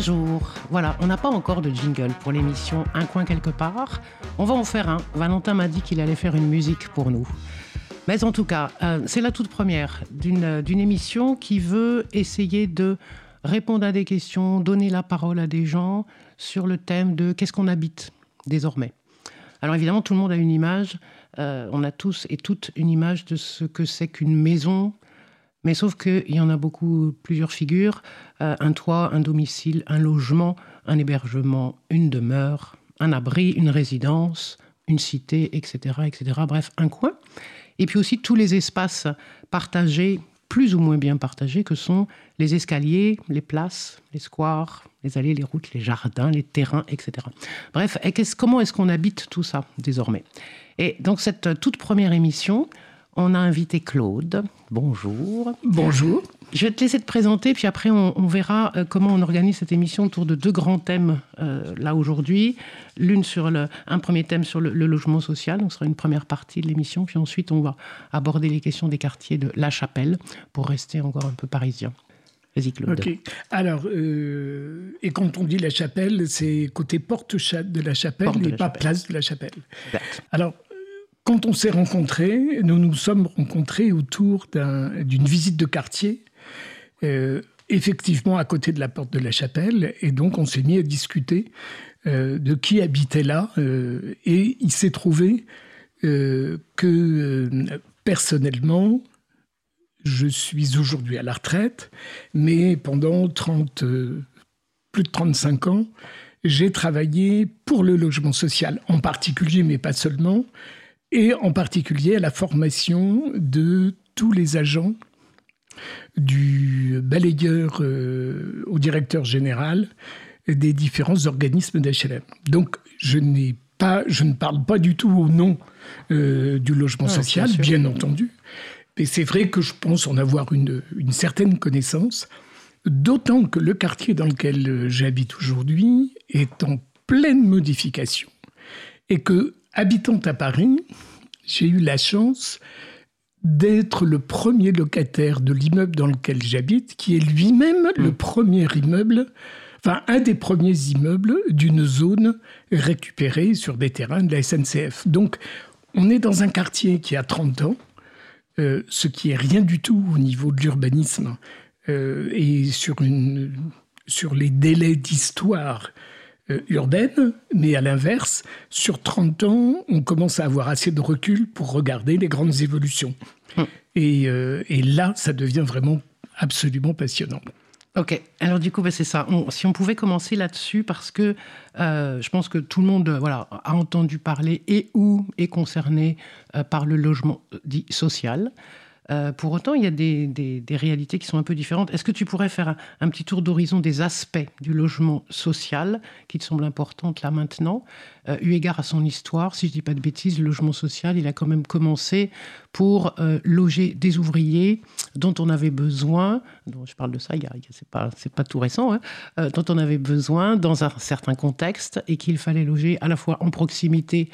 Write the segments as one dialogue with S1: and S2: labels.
S1: Bonjour. Voilà, on n'a pas encore de jingle pour l'émission Un coin quelque part. On va en faire un. Valentin m'a dit qu'il allait faire une musique pour nous. Mais en tout cas, euh, c'est la toute première d'une émission qui veut essayer de répondre à des questions, donner la parole à des gens sur le thème de qu'est-ce qu'on habite désormais. Alors évidemment, tout le monde a une image. Euh, on a tous et toutes une image de ce que c'est qu'une maison, mais sauf qu'il y en a beaucoup, plusieurs figures. Euh, un toit, un domicile, un logement, un hébergement, une demeure, un abri, une résidence, une cité, etc., etc. Bref, un coin. Et puis aussi tous les espaces partagés, plus ou moins bien partagés, que sont les escaliers, les places, les squares, les allées, les routes, les jardins, les terrains, etc. Bref, comment est-ce qu'on habite tout ça désormais? Et donc cette toute première émission, on a invité Claude. Bonjour.
S2: Bonjour.
S1: Je vais te laisser te présenter, puis après on, verra euh, comment on organise cette émission autour de deux grands thèmes euh, là aujourd'hui. L'une sur le, un premier thème sur le, logement social, donc ce sera une première partie de l'émission, puis ensuite on va aborder les questions des quartiers de La Chapelle pour rester encore un peu parisien. Vas-y Claude.
S2: Ok. Alors, euh, et quand on dit La Chapelle, c'est côté porte de la Chapelle et pas place de la Chapelle. Alors, quand on s'est rencontrés, nous nous sommes rencontrés autour d'une visite de quartier, euh, effectivement à côté de la porte de la chapelle, et donc on s'est mis à discuter euh, de qui habitait là, euh, et il s'est trouvé que personnellement, je suis aujourd'hui à la retraite, mais pendant 30, plus de 35 ans, j'ai travaillé pour le logement social en particulier, mais pas seulement, et en particulier à la formation de tous les agents du balayeur euh, au directeur général des différents organismes d'HLM. Donc je n'ai pas, je ne parle pas du tout au nom euh, du logement social, bien, entendu, mais c'est vrai que je pense en avoir une, une certaine connaissance, d'autant que le quartier dans lequel j'habite aujourd'hui est en pleine modification et que habitant à Paris, j'ai eu la chance d'être le premier locataire de l'immeuble dans lequel j'habite, qui est lui-même le hmm. premier immeuble, enfin un des premiers immeubles d'une zone récupérée sur des terrains de la SNCF. Donc on est dans un quartier qui a 30 ans, euh, ce qui est rien du tout au niveau de l'urbanisme euh, et sur, une, sur les délais d'histoire urbaine, mais à l'inverse, sur 30 ans, on commence à avoir assez de recul pour regarder les grandes évolutions. Hum. Euh, et, là, ça devient vraiment absolument passionnant.
S1: Ok, alors du coup, bah, c'est ça. si on pouvait commencer là-dessus, parce que euh, je pense que tout le monde voilà, a entendu parler et ou est concerné par le logement dit social. Euh, pour autant, il y a des, réalités qui sont un peu différentes. Est-ce que tu pourrais faire un, petit tour d'horizon des aspects du logement social qui te semblent importants là maintenant, euh, eu égard à son histoire? Si je ne dis pas de bêtises, le logement social, il a quand même commencé pour euh, loger des ouvriers dont on avait besoin, dont je parle de ça, c'est pas, pas tout récent, hein, dont on avait besoin dans un certain contexte et qu'il fallait loger à la fois en proximité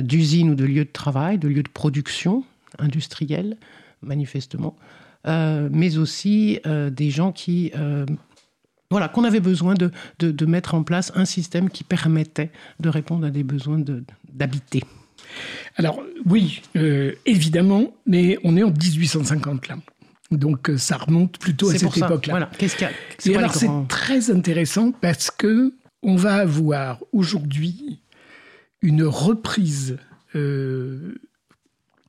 S1: d'usines ou de lieux de travail, de lieux de production industrielle, manifestement, euh, mais aussi euh, des gens qui euh, voilà, qu'on avait besoin de, de, mettre en place un système qui permettait de répondre à des besoins d'habiter.
S2: Alors oui, évidemment, mais on est en 1850 là. Donc ça remonte plutôt à cette époque-là.
S1: Voilà. Qu'est-ce qu'il
S2: y a alors c'est très intéressant parce que on va avoir aujourd'hui une reprise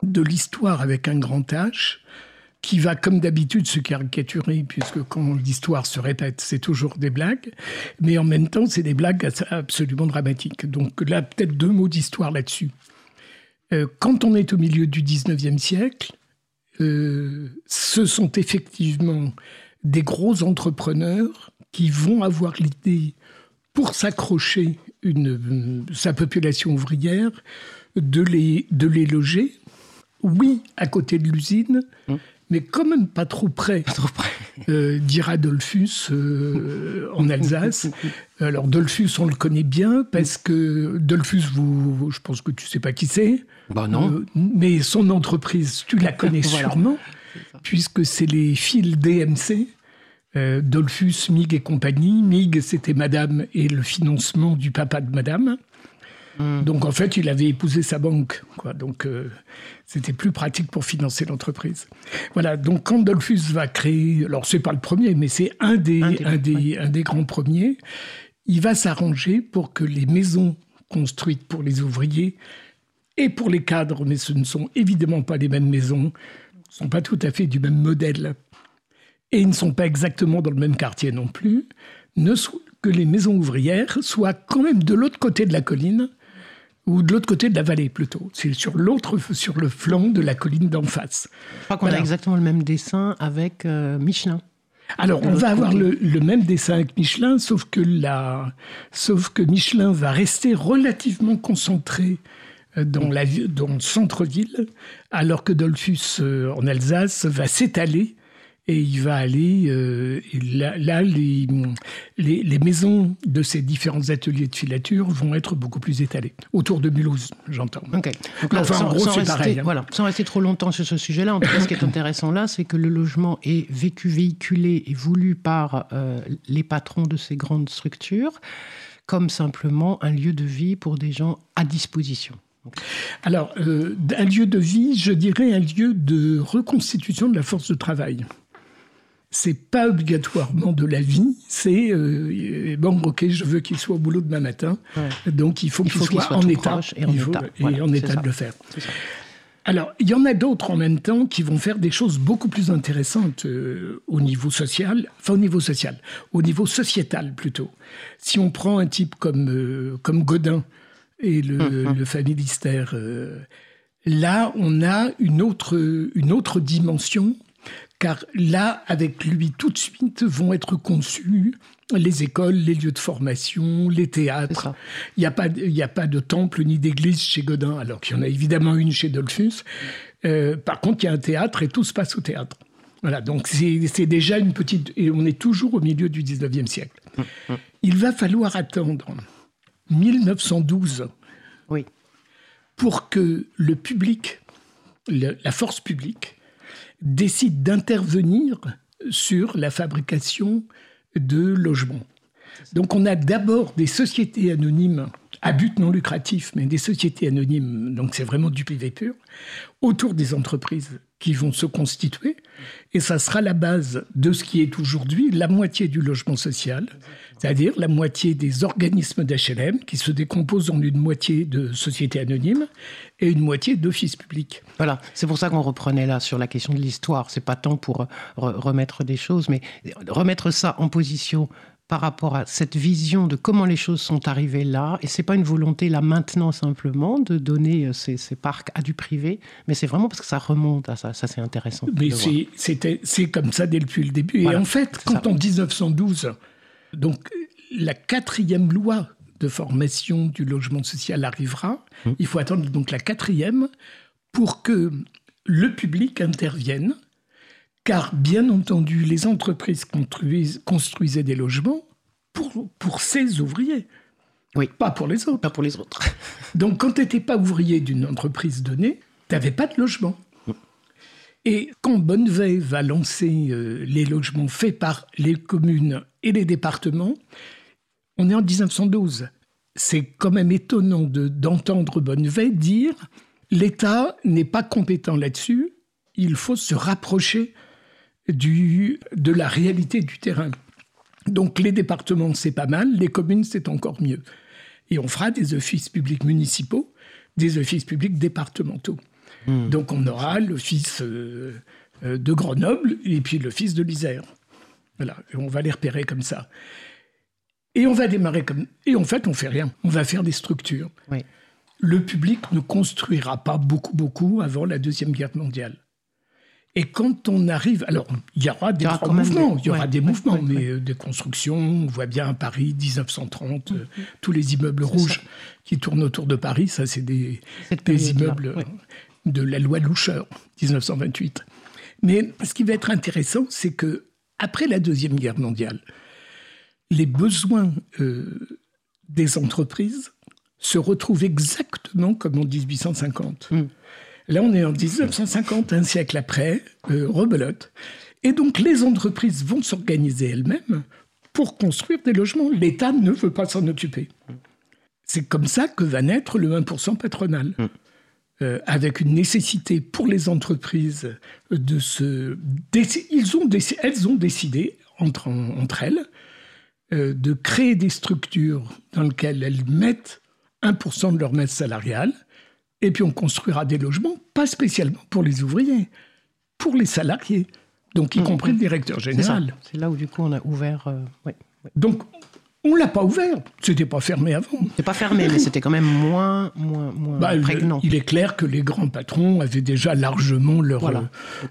S2: de l'histoire avec un grand H, qui va, comme d'habitude, se caricaturer, puisque quand l'histoire se répète, c'est toujours des blagues, mais en même temps, c'est des blagues absolument dramatiques. Donc là, peut-être deux mots d'histoire là-dessus. Euh, quand on est au milieu du 19e siècle, euh, ce sont effectivement des gros entrepreneurs qui vont avoir l'idée, pour s'accrocher une, sa population ouvrière, de les, de les loger oui, à côté de l'usine, hum. mais quand même pas trop près,
S1: trop près.
S2: Euh, dira Dolphus euh, en Alsace. Alors Dolphus, on le connaît bien parce que Dolphus, vous, je pense que tu sais pas qui c'est.
S1: Bah non. Euh,
S2: mais son entreprise, tu la connais sûrement, puisque c'est les fils DMC. Dolphus, Mig et compagnie. Mig, c'était Madame et le financement du papa de Madame. Hmm. Donc en fait, il avait épousé sa banque. Quoi. Donc euh, c'était plus pratique pour financer l'entreprise. Voilà, donc quand Dolphus va créer, alors c'est pas le premier, mais c'est un des, un des, un des, grands premiers, il va s'arranger pour que les maisons construites pour les ouvriers et pour les cadres, mais ce ne sont évidemment pas les mêmes maisons, ne sont pas tout à fait du même modèle, et ils ne sont pas exactement dans le même quartier non plus, ne que les maisons ouvrières soient quand même de l'autre côté de la colline, ou de l'autre côté de la vallée plutôt. C'est sur l'autre, sur le flanc de la colline d'en face.
S1: Je crois qu'on a exactement le même dessin avec euh, Michelin.
S2: Alors, on va avoir le, même dessin avec Michelin, sauf que, la, sauf que Michelin va rester relativement concentré euh, dans, la, dans le centre-ville, alors que Dolphus euh, en Alsace va s'étaler et il va aller euh, là, les, les, maisons de ces différents ateliers de filature vont être beaucoup plus étalées autour de Mulhouse, j'entends.
S1: Ok. enfin, en gros, c'est pareil. Hein. Voilà, sans rester trop longtemps sur ce sujet-là, en tout cas, ce qui est intéressant là, c'est que le logement est vécu, véhiculé et voulu par euh, les patrons de ces grandes structures comme simplement un lieu de vie pour des gens à disposition.
S2: Alors, euh, un lieu de vie, je dirais un lieu de reconstitution de la force de travail c'est pas obligatoirement de la vie, c'est euh, bon, ok, je veux qu'il soit au boulot demain matin, donc il faut qu'il soit, en état
S1: et en état,
S2: et en état de le faire. Alors, il y en a d'autres en même temps qui vont faire des choses beaucoup plus intéressantes euh, au niveau social, enfin au niveau social, au niveau sociétal plutôt. Si on prend un type comme, euh, comme Godin et le, hum, hum. le familistère, là, on a une autre, une autre dimension car là, avec lui, tout de suite vont être conçus les écoles, les lieux de formation, les théâtres. Il n'y a, pas, a pas de temple ni d'église chez Godin, alors qu'il y en a évidemment une chez Dolphus. Euh, par contre, il y a un théâtre et tout se passe au théâtre. Voilà, donc c'est déjà une petite... Et on est toujours au milieu du 19e siècle. Hum, hum. Il va falloir attendre 1912
S1: oui.
S2: pour que le public, la force publique, décide d'intervenir sur la fabrication de logements. Donc on a d'abord des sociétés anonymes à but non lucratif, mais des sociétés anonymes, donc c'est vraiment du privé pur, autour des entreprises qui vont se constituer, et ça sera la base de ce qui est aujourd'hui la moitié du logement social, c'est-à-dire la moitié des organismes d'HLM qui se décomposent en une moitié de sociétés anonymes et une moitié d'offices publics.
S1: Voilà, c'est pour ça qu'on reprenait là sur la question de l'histoire. C'est pas tant pour remettre des choses, mais remettre ça en position par rapport à cette vision de comment les choses sont arrivées là. Et c'est pas une volonté là maintenant simplement de donner euh, ces, parcs à du privé, mais c'est vraiment parce que ça remonte à ça. Ça, c'est intéressant.
S2: Mais c'est comme ça depuis le début. et en fait, quand en 1912, donc la quatrième loi de formation du logement social arrivera, hum. il faut attendre donc la quatrième pour que le public intervienne car bien entendu, les entreprises construisaient des logements pour, pour ces ouvriers.
S1: Oui.
S2: Pas pour les autres.
S1: Pas pour les autres.
S2: Donc quand tu n'étais pas ouvrier d'une entreprise donnée, tu n'avais pas de logement. Et quand Bonneveille va lancer euh, les logements faits par les communes et les départements, on est en 1912. C'est quand même étonnant d'entendre Bonneveille dire l'État n'est pas compétent là-dessus, il faut se rapprocher du, de la réalité du terrain. Donc les départements, c'est pas mal, les communes, c'est encore mieux. Et on fera des offices publics municipaux, des offices publics départementaux. Hmm. Donc on aura l'office euh, euh, de Grenoble et puis l'office de l'Isère. Voilà, et on va les repérer comme ça. Et on va démarrer comme... Et en fait, on fait rien. On va faire des structures. Le public ne construira pas beaucoup, beaucoup avant la Deuxième Guerre mondiale. Et quand on arrive, alors il y aura des mouvements, il y aura des mouvements, mais euh, des constructions. On voit bien Paris 1930, euh, tous les immeubles rouges qui tournent autour de Paris, ça c'est des, des immeubles de la loi Loucheur 1928. Mais ce qui va être intéressant, c'est que après la deuxième guerre mondiale, les besoins euh, des entreprises se retrouvent exactement comme en 1850. Là, on est en 1950, un siècle après, euh, rebelote. Et donc les entreprises vont s'organiser elles-mêmes pour construire des logements. L'État ne veut pas s'en occuper. C'est comme ça que va naître le 1% patronal. Mm. Euh, avec une nécessité pour les entreprises de se... Ils ont, elles ont décidé, entre, entre elles, euh, de créer des structures dans lesquelles elles mettent 1% de leur masse salariale, et puis on construira des logements, pas spécialement pour les ouvriers, pour les salariés, donc y mm. compris le directeur général.
S1: C'est là où du coup on a ouvert... Euh,
S2: donc on l'a pas ouvert. C'était pas fermé avant.
S1: C'est pas fermé, mais c'était quand même moins, moins, moins bah, prégnant.
S2: il est clair que les grands patrons avaient déjà largement leur, euh,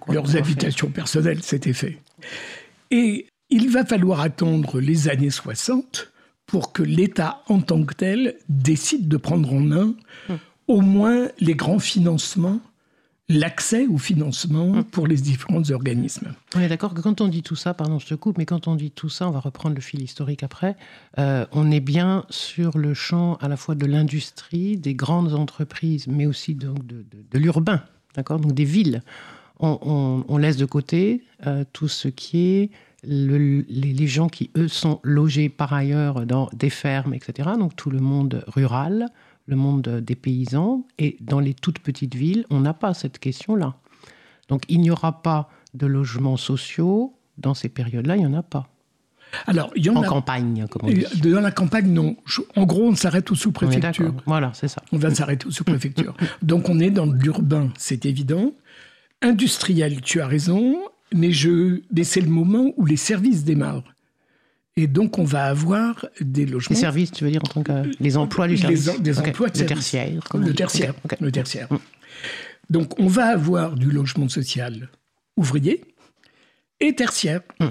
S2: leurs habitations personnelles, c'était fait. Et il va falloir attendre les années 60 pour que l'État en tant que tel décide de prendre en main hum. Au moins les grands financements l'accès au financement hum. pour les différents organismes.
S1: On est d'accord que quand on dit tout ça, pardon, je te coupe, mais quand on dit tout ça, on va reprendre le fil historique après, euh, on est bien sur le champ à la fois de l'industrie, des grandes entreprises, mais aussi donc de, l'urbain, d'accord, donc des villes. On, laisse de côté euh, tout ce qui est les, les, gens qui, eux, sont logés par ailleurs dans des fermes, etc., donc tout le monde rural, le monde des paysans. Et dans les toutes petites villes, on n'a pas cette question-là. Donc il n'y aura pas de logements sociaux dans ces périodes-là, il n'y en a pas.
S2: Alors, il y en,
S1: en campagne, comme on dit.
S2: Dans la campagne, non. En gros, on s'arrête aux sous-préfectures.
S1: Voilà, c'est ça.
S2: On va s'arrêter aux sous-préfectures. Donc, on est dans l'urbain, c'est évident. Industriel, tu as raison, mais, je... mais c'est le moment où les services démarrent. Et donc, on va avoir des logements.
S1: Les services, tu veux dire, en tant que. Les emplois du service
S2: les, Des emplois de
S1: le tertiaire.
S2: Le tertiaire. Le tertiaire. Mm. Donc, on va avoir du logement social ouvrier et tertiaire. Mm.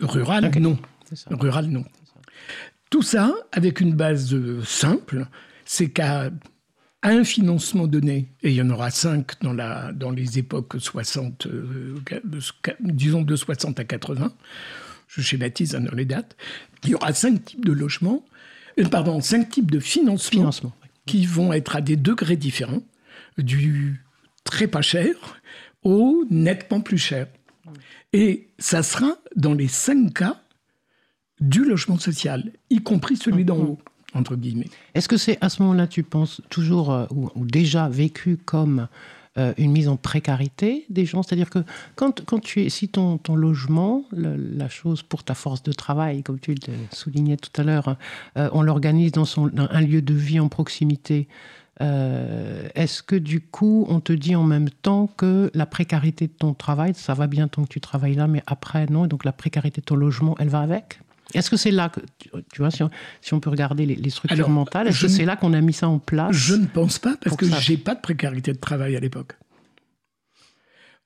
S2: Rural, non. Rural, non. Tout ça avec une base simple, c'est qu'à un financement donné, et il y en aura cinq dans, la, dans les époques 60, euh, disons de 60 à 80, je schématise dans les dates, il y aura cinq types de logements, euh, pardon, cinq types de financement, qui vont être à des degrés différents, du très pas cher au nettement plus cher. Et ça sera dans les cinq cas du logement social, y compris celui d'en haut, entre guillemets.
S1: Est-ce que c'est à ce moment-là, tu penses, toujours euh, ou déjà vécu comme euh, une mise en précarité des gens. C'est-à-dire que quand, quand tu es, si ton, ton logement, la chose pour ta force de travail, comme tu le soulignais tout à l'heure, euh, on l'organise dans, son, un lieu de vie en proximité. Euh, est-ce que du coup, on te dit en même temps que la précarité de ton travail, ça va bien tant que tu travailles là, mais après, non, et donc la précarité de ton logement, elle va avec? Est-ce que c'est là que, tu vois, si on, peut regarder les, structures mentales, est-ce que c'est là qu'on a mis ça en place
S2: Je ne pense pas, parce que j'ai pas de précarité de travail à l'époque.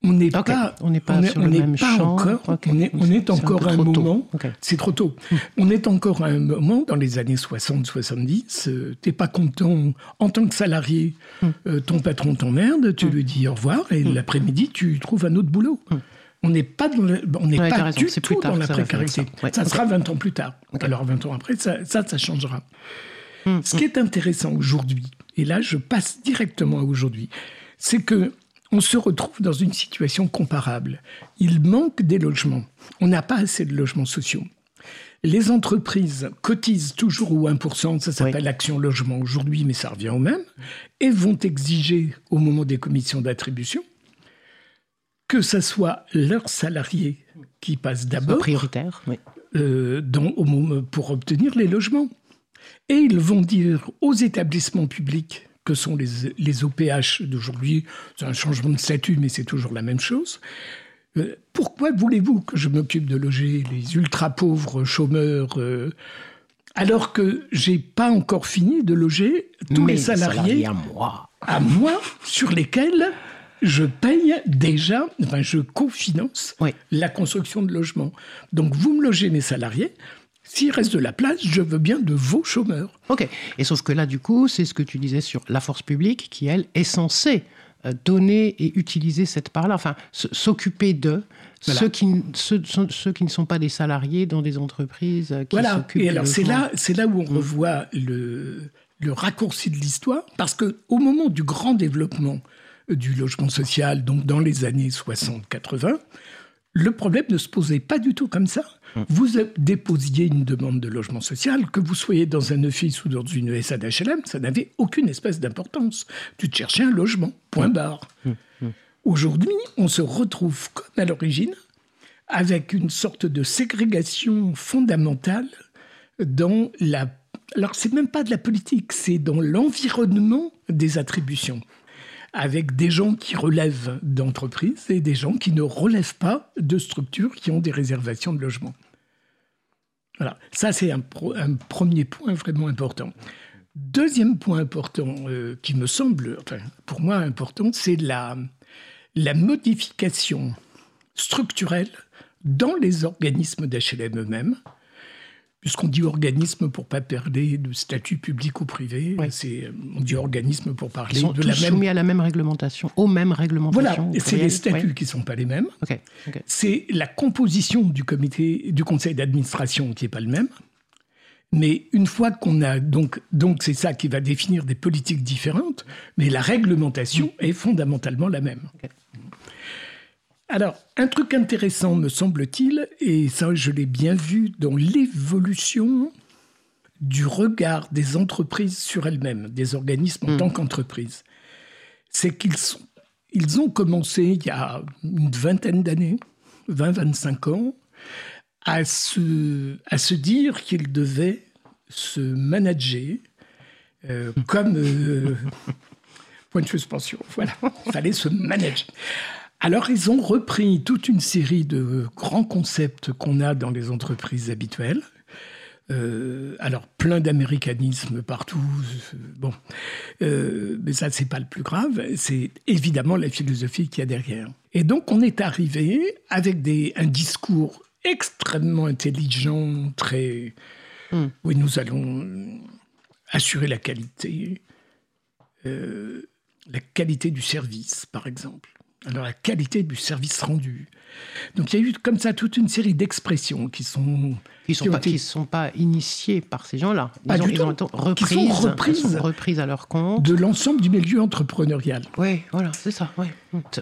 S2: On n'est pas,
S1: on n'est pas sur le même champ.
S2: Encore, On est, on est encore à un moment. C'est trop tôt. Hmm. On est encore à un moment dans les années 60-70. tu n'es pas content en tant que salarié. Hmm. Euh, ton patron t'emmerde, tu hmm. lui dis au revoir et l'après-midi tu trouves un autre boulot on n'est pas, dans on n'est pas du tout dans la précarité. Ça, sera 20 ans plus tard. Alors 20 ans après, ça, ça, changera. Hum, Ce qui est intéressant aujourd'hui, et là je passe directement à aujourd'hui, c'est que on se retrouve dans une situation comparable. Il manque des logements. On n'a pas assez de logements sociaux. Les entreprises cotisent toujours au 1%, ça s'appelle Action Logement aujourd'hui, mais ça revient au même, et vont exiger au moment des commissions d'attribution que ce soit leurs salariés qui passent d'abord.
S1: prioritaire, oui.
S2: Euh, pour obtenir les logements. Et ils vont dire aux établissements publics que sont les, les OPH d'aujourd'hui, c'est un changement de statut, mais c'est toujours la même chose. Euh, pourquoi voulez-vous que je m'occupe de loger les ultra-pauvres chômeurs euh, alors que j'ai pas encore fini de loger tous les salariés,
S1: à moi.
S2: à moi sur lesquels je paye déjà, enfin, je cofinance la construction de logements. Donc, vous me logez mes salariés. S'il reste de la place, je veux bien de vos chômeurs.
S1: OK. Et sauf que là, du coup, c'est ce que tu disais sur la force publique qui, elle, est censée euh, donner et utiliser cette part-là, enfin, s'occuper de ceux, qui, ceux, qui ne sont pas des salariés dans des entreprises euh, qui voilà.
S2: Et alors, c'est là, c'est là où on mm. revoit le, le raccourci de l'histoire, parce que au moment du grand développement du logement social, donc dans les années 60-80, le problème ne se posait pas du tout comme ça. Hum. Vous déposiez une demande de logement social, que vous soyez dans un office ou dans une ESA d'HLM, ça n'avait aucune espèce d'importance. Tu te cherchais un logement, point hum. barre. Hum. Aujourd'hui, on se retrouve comme à l'origine, avec une sorte de ségrégation fondamentale dans la... Alors, c'est même pas de la politique, c'est dans l'environnement des attributions avec des gens qui relèvent d'entreprises et des gens qui ne relèvent pas de structures qui ont des réservations de logement. Voilà, ça c'est un, premier point vraiment important. Deuxième point important euh, qui me semble, pour moi important, c'est la modification structurelle dans les organismes d'HLM eux-mêmes, puisqu'on dit organisme pour pas perdre de statut public ou privé, c'est on dit organisme pour parler
S1: sont
S2: de la
S1: même soumis à la même réglementation, aux mêmes réglementations.
S2: Voilà, c'est les statuts qui sont pas les mêmes. C'est la composition du comité, du conseil d'administration qui est pas le même. Mais une fois qu'on a donc donc c'est ça qui va définir des politiques différentes, mais la réglementation est fondamentalement la même. Alors, un truc intéressant, me semble-t-il, et ça je l'ai bien vu dans l'évolution du regard des entreprises sur elles-mêmes, des organismes en hmm. tant qu'entreprises, c'est qu'ils ils ont commencé il y a une vingtaine d'années, 20-25 ans, à se, à se dire qu'ils devaient se manager euh, comme euh, point de suspension. Voilà, il fallait se manager. Alors, ils ont repris toute une série de grands concepts qu'on a dans les entreprises habituelles. Euh, alors, plein d'américanisme partout. Euh, bon, euh, mais ça, c'est pas le plus grave. C'est évidemment la philosophie qu'il y a derrière. Et donc, on est arrivé avec des, un discours extrêmement intelligent, très. Hmm. Oui, nous allons assurer la qualité, la qualité du service, par exemple alors la qualité du service rendu. Donc il y a eu comme ça toute une série d'expressions qui sont
S1: qui sont pas sont pas initiées par ces gens-là.
S2: Ils, ont, été
S1: reprises, reprises, à leur compte
S2: de l'ensemble du milieu entrepreneurial.
S1: Oui, voilà, c'est ça.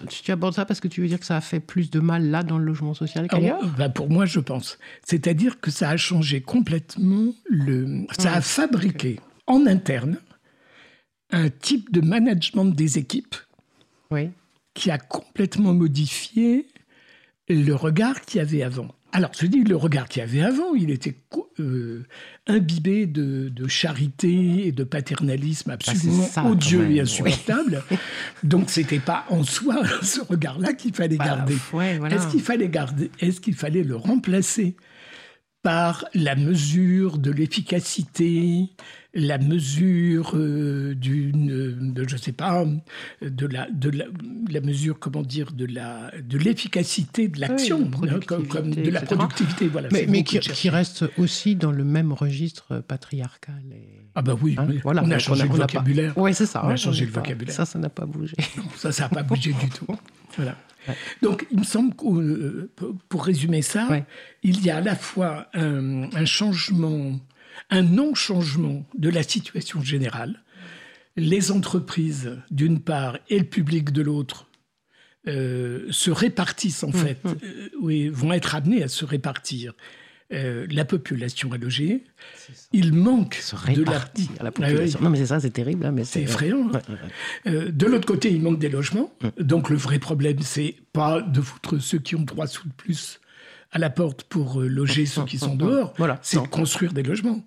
S1: Tu, abordes ça parce que tu veux dire que ça a fait plus de mal là dans le logement social qu'ailleurs
S2: ah, bah Pour moi, je pense. C'est-à-dire que ça a changé complètement le. Ça a fabriqué en interne un type de management des équipes.
S1: Oui
S2: qui a complètement modifié le regard qu'il y avait avant. Alors, je dis le regard qu'il y avait avant, il était euh, imbibé de, charité et de paternalisme ah, absolument odieux et insupportable. Donc, c'était pas en soi ce regard-là qu'il fallait bah, garder. Est-ce qu'il fallait garder Est-ce qu'il fallait le remplacer par la mesure de l'efficacité, la mesure euh, d'une, de, je sais pas, de la, de la, mesure, comment dire, de la, de l'efficacité de l'action, hein, comme, de la productivité, voilà.
S1: Mais, qui, reste aussi dans le même registre patriarcal.
S2: Ah bah oui, hein, voilà, on a changé le vocabulaire.
S1: Oui, c'est ça.
S2: On a changé le vocabulaire.
S1: Ça, ça n'a pas bougé.
S2: Non, ça, ça n'a pas bougé du tout. Voilà. Donc, il me semble que, euh, pour résumer ça, il y a à la fois un changement un non-changement de la situation générale. Les entreprises, d'une part, et le public de l'autre, euh, se répartissent en mmh, fait, mmh. Euh, oui, vont être amenés à se répartir. Euh, la population à loger. Il manque
S1: de la... à la population. Non, mais c'est ça, c'est terrible. Hein, mais
S2: c'est effrayant. Hein. de l'autre côté, il manque des logements. Mmh. Donc le vrai problème, c'est pas de foutre ceux qui ont droit sous de plus à la porte pour euh, loger ceux qui sont dehors. Voilà. C'est construire des logements.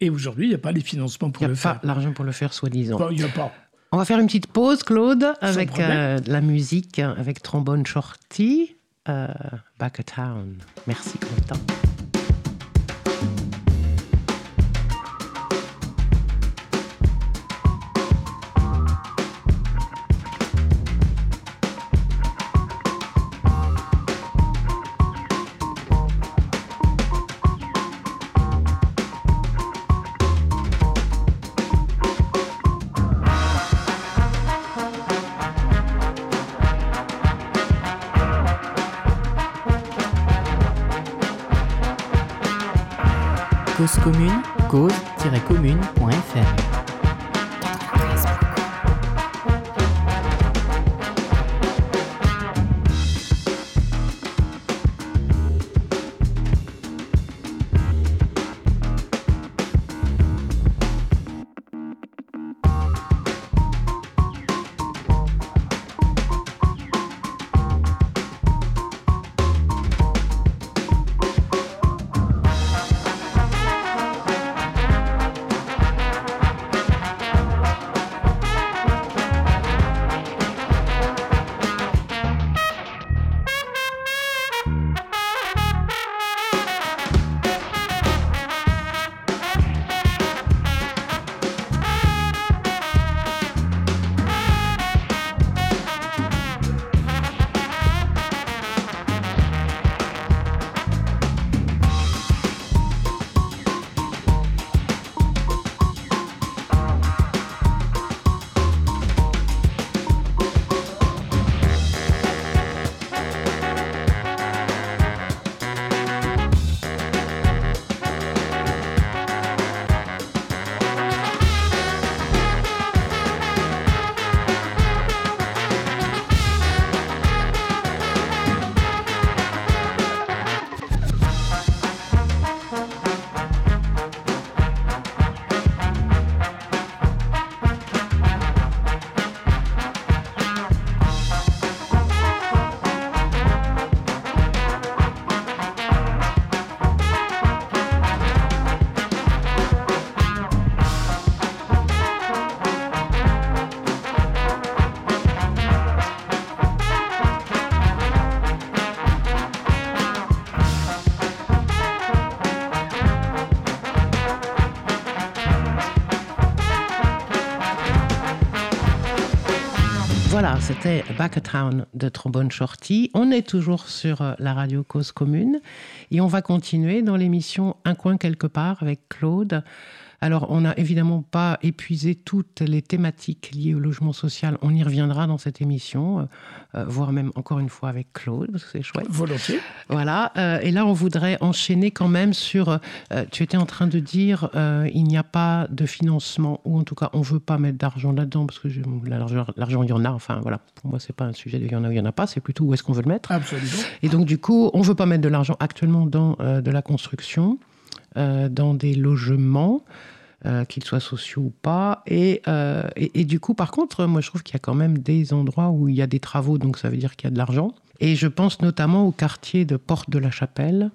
S2: Et aujourd'hui, il n'y a pas les financements pour le faire.
S1: Il n'y a pas l'argent pour le faire, soi-disant.
S2: Il n'y a pas.
S1: On va faire une petite pause, Claude, avec euh, la musique, avec trombone shorty, euh, Back a Town. Merci, Claude. commune, cause-commune.fr. c'était Back a Town de Trombone Shorty. On est toujours sur euh, la radio Cause Commune et on va continuer dans l'émission Un coin quelque part avec Claude. Alors, on n'a évidemment pas épuisé toutes les thématiques liées au logement social. On y reviendra dans cette émission, euh, euh, voire même encore une fois avec Claude, parce que c'est chouette.
S2: Volontiers.
S1: Voilà. Euh, et là, on voudrait enchaîner quand même sur. tu étais en train de dire, il n'y a pas de financement, ou en tout cas, on ne veut pas mettre d'argent là-dedans, parce que l'argent, il y en a. Enfin, voilà. Pour moi, c'est pas un sujet de il y en a ou il n'y en a pas, c'est plutôt où est-ce qu'on veut le mettre.
S2: Absolument.
S1: Et donc, du coup, on ne veut pas mettre de l'argent actuellement dans de la construction. Euh, dans des logements, euh, qu'ils soient sociaux ou pas. Euh, et, et, du coup, par contre, moi, je trouve qu'il y a quand même des endroits où il y a des travaux, donc ça veut dire qu'il y a de l'argent. Et je pense notamment au quartier de Porte de la Chapelle,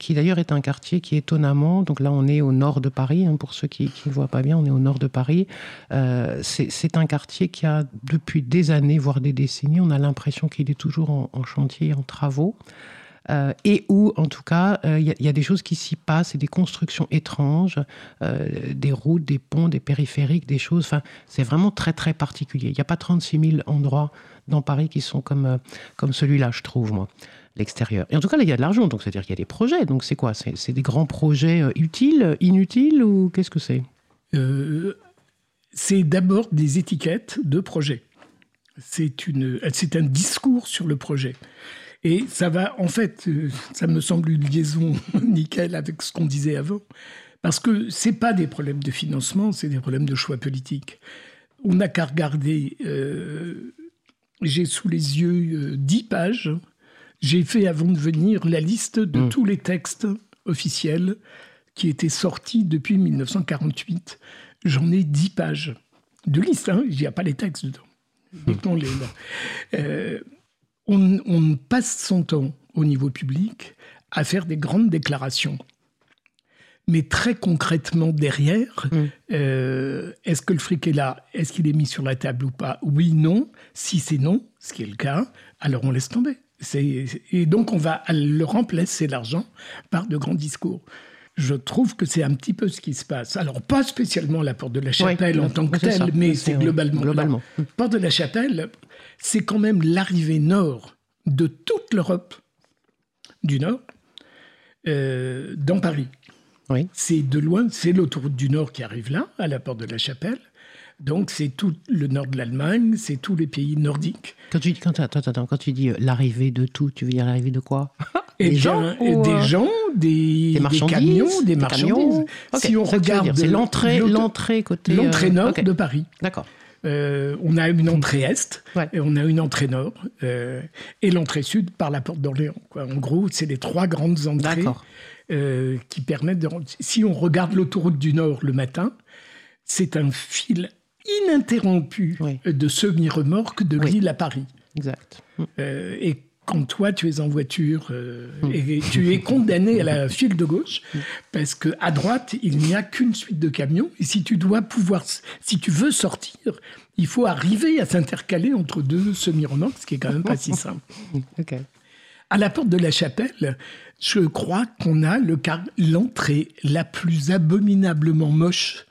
S1: qui d'ailleurs est un quartier qui étonnamment, donc là on est au nord de Paris, hein, pour ceux qui ne voient pas bien, on est au nord de Paris. c'est un quartier qui a depuis des années, voire des décennies, on a l'impression qu'il est toujours en, en chantier, en travaux. Euh, et où, en tout cas, il euh, y, a des choses qui s'y passent, et des constructions étranges, euh, des routes, des ponts, des périphériques, des choses. Enfin, c'est vraiment très, très particulier. Il n'y a pas 36 000 endroits dans Paris qui sont comme, comme celui-là, je trouve, moi l'extérieur. Et en tout cas, là, il y a de l'argent, donc c'est-à-dire qu'il y a des projets. Donc c'est quoi? C'est des grands projets utiles, inutiles, ou qu'est-ce que c'est?
S2: C'est d'abord des étiquettes de projets. C'est un discours sur le projet. Et ça va, en fait, euh, ça me semble une liaison nickel avec ce qu'on disait avant, parce que c'est pas des problèmes de financement, c'est des problèmes de choix politiques. On n'a qu'à regarder. Euh, j'ai sous les yeux euh, dix pages. J'ai fait avant de venir la liste de hmm. tous les textes officiels qui étaient sortis depuis 1948. J'en ai dix pages de liste. Hein, il n'y a pas les textes dedans. Hmm. les on, passe son temps au niveau public à faire des grandes déclarations. Mais très concrètement, derrière, mm. euh, est-ce que le fric est là? Est-ce qu'il est mis sur la table ou pas? Oui, non. Si c'est non, ce qui est le cas, alors on laisse tomber. Et donc on va le remplacer l'argent par de grands discours. Je trouve que c'est un petit peu ce qui se passe. Alors, pas spécialement la porte de la chapelle en tant que telle, mais c'est globalement. globalement. La porte de la chapelle, c'est quand même l'arrivée nord de toute l'Europe du Nord euh, dans Paris. Oui. C'est de loin, c'est l'autoroute du Nord qui arrive là, à la porte de la Chapelle. Donc c'est tout le nord de l'Allemagne, c'est tous les pays nordiques.
S1: Quand tu, quand, attends, attends, quand tu dis euh, l'arrivée de tout, tu veux dire l'arrivée de quoi?
S2: Des, gens, des euh, gens, des, des, camions, des marchandises.
S1: Si on regarde, c'est l'entrée, l'entrée côté
S2: l'entrée nord de Paris.
S1: D'accord.
S2: Euh, on a une entrée est et on a une entrée nord euh, et l'entrée sud par la porte d'Orléans. En gros, c'est les trois grandes entrées euh, qui permettent de. Si on regarde l'autoroute du Nord le matin, c'est un fil ininterrompu de semi-remorque de Lille à Paris.
S1: Exact.
S2: et quand toi tu es en voiture euh, hmm. et tu es condamné à la file de gauche hmm. parce que à droite il n'y a qu'une suite de camions et si tu dois pouvoir si tu veux sortir il faut arriver à s'intercaler entre deux semi-remorques ce qui est quand même pas si simple. À la porte de la chapelle je crois qu'on a l'entrée la plus abominablement moche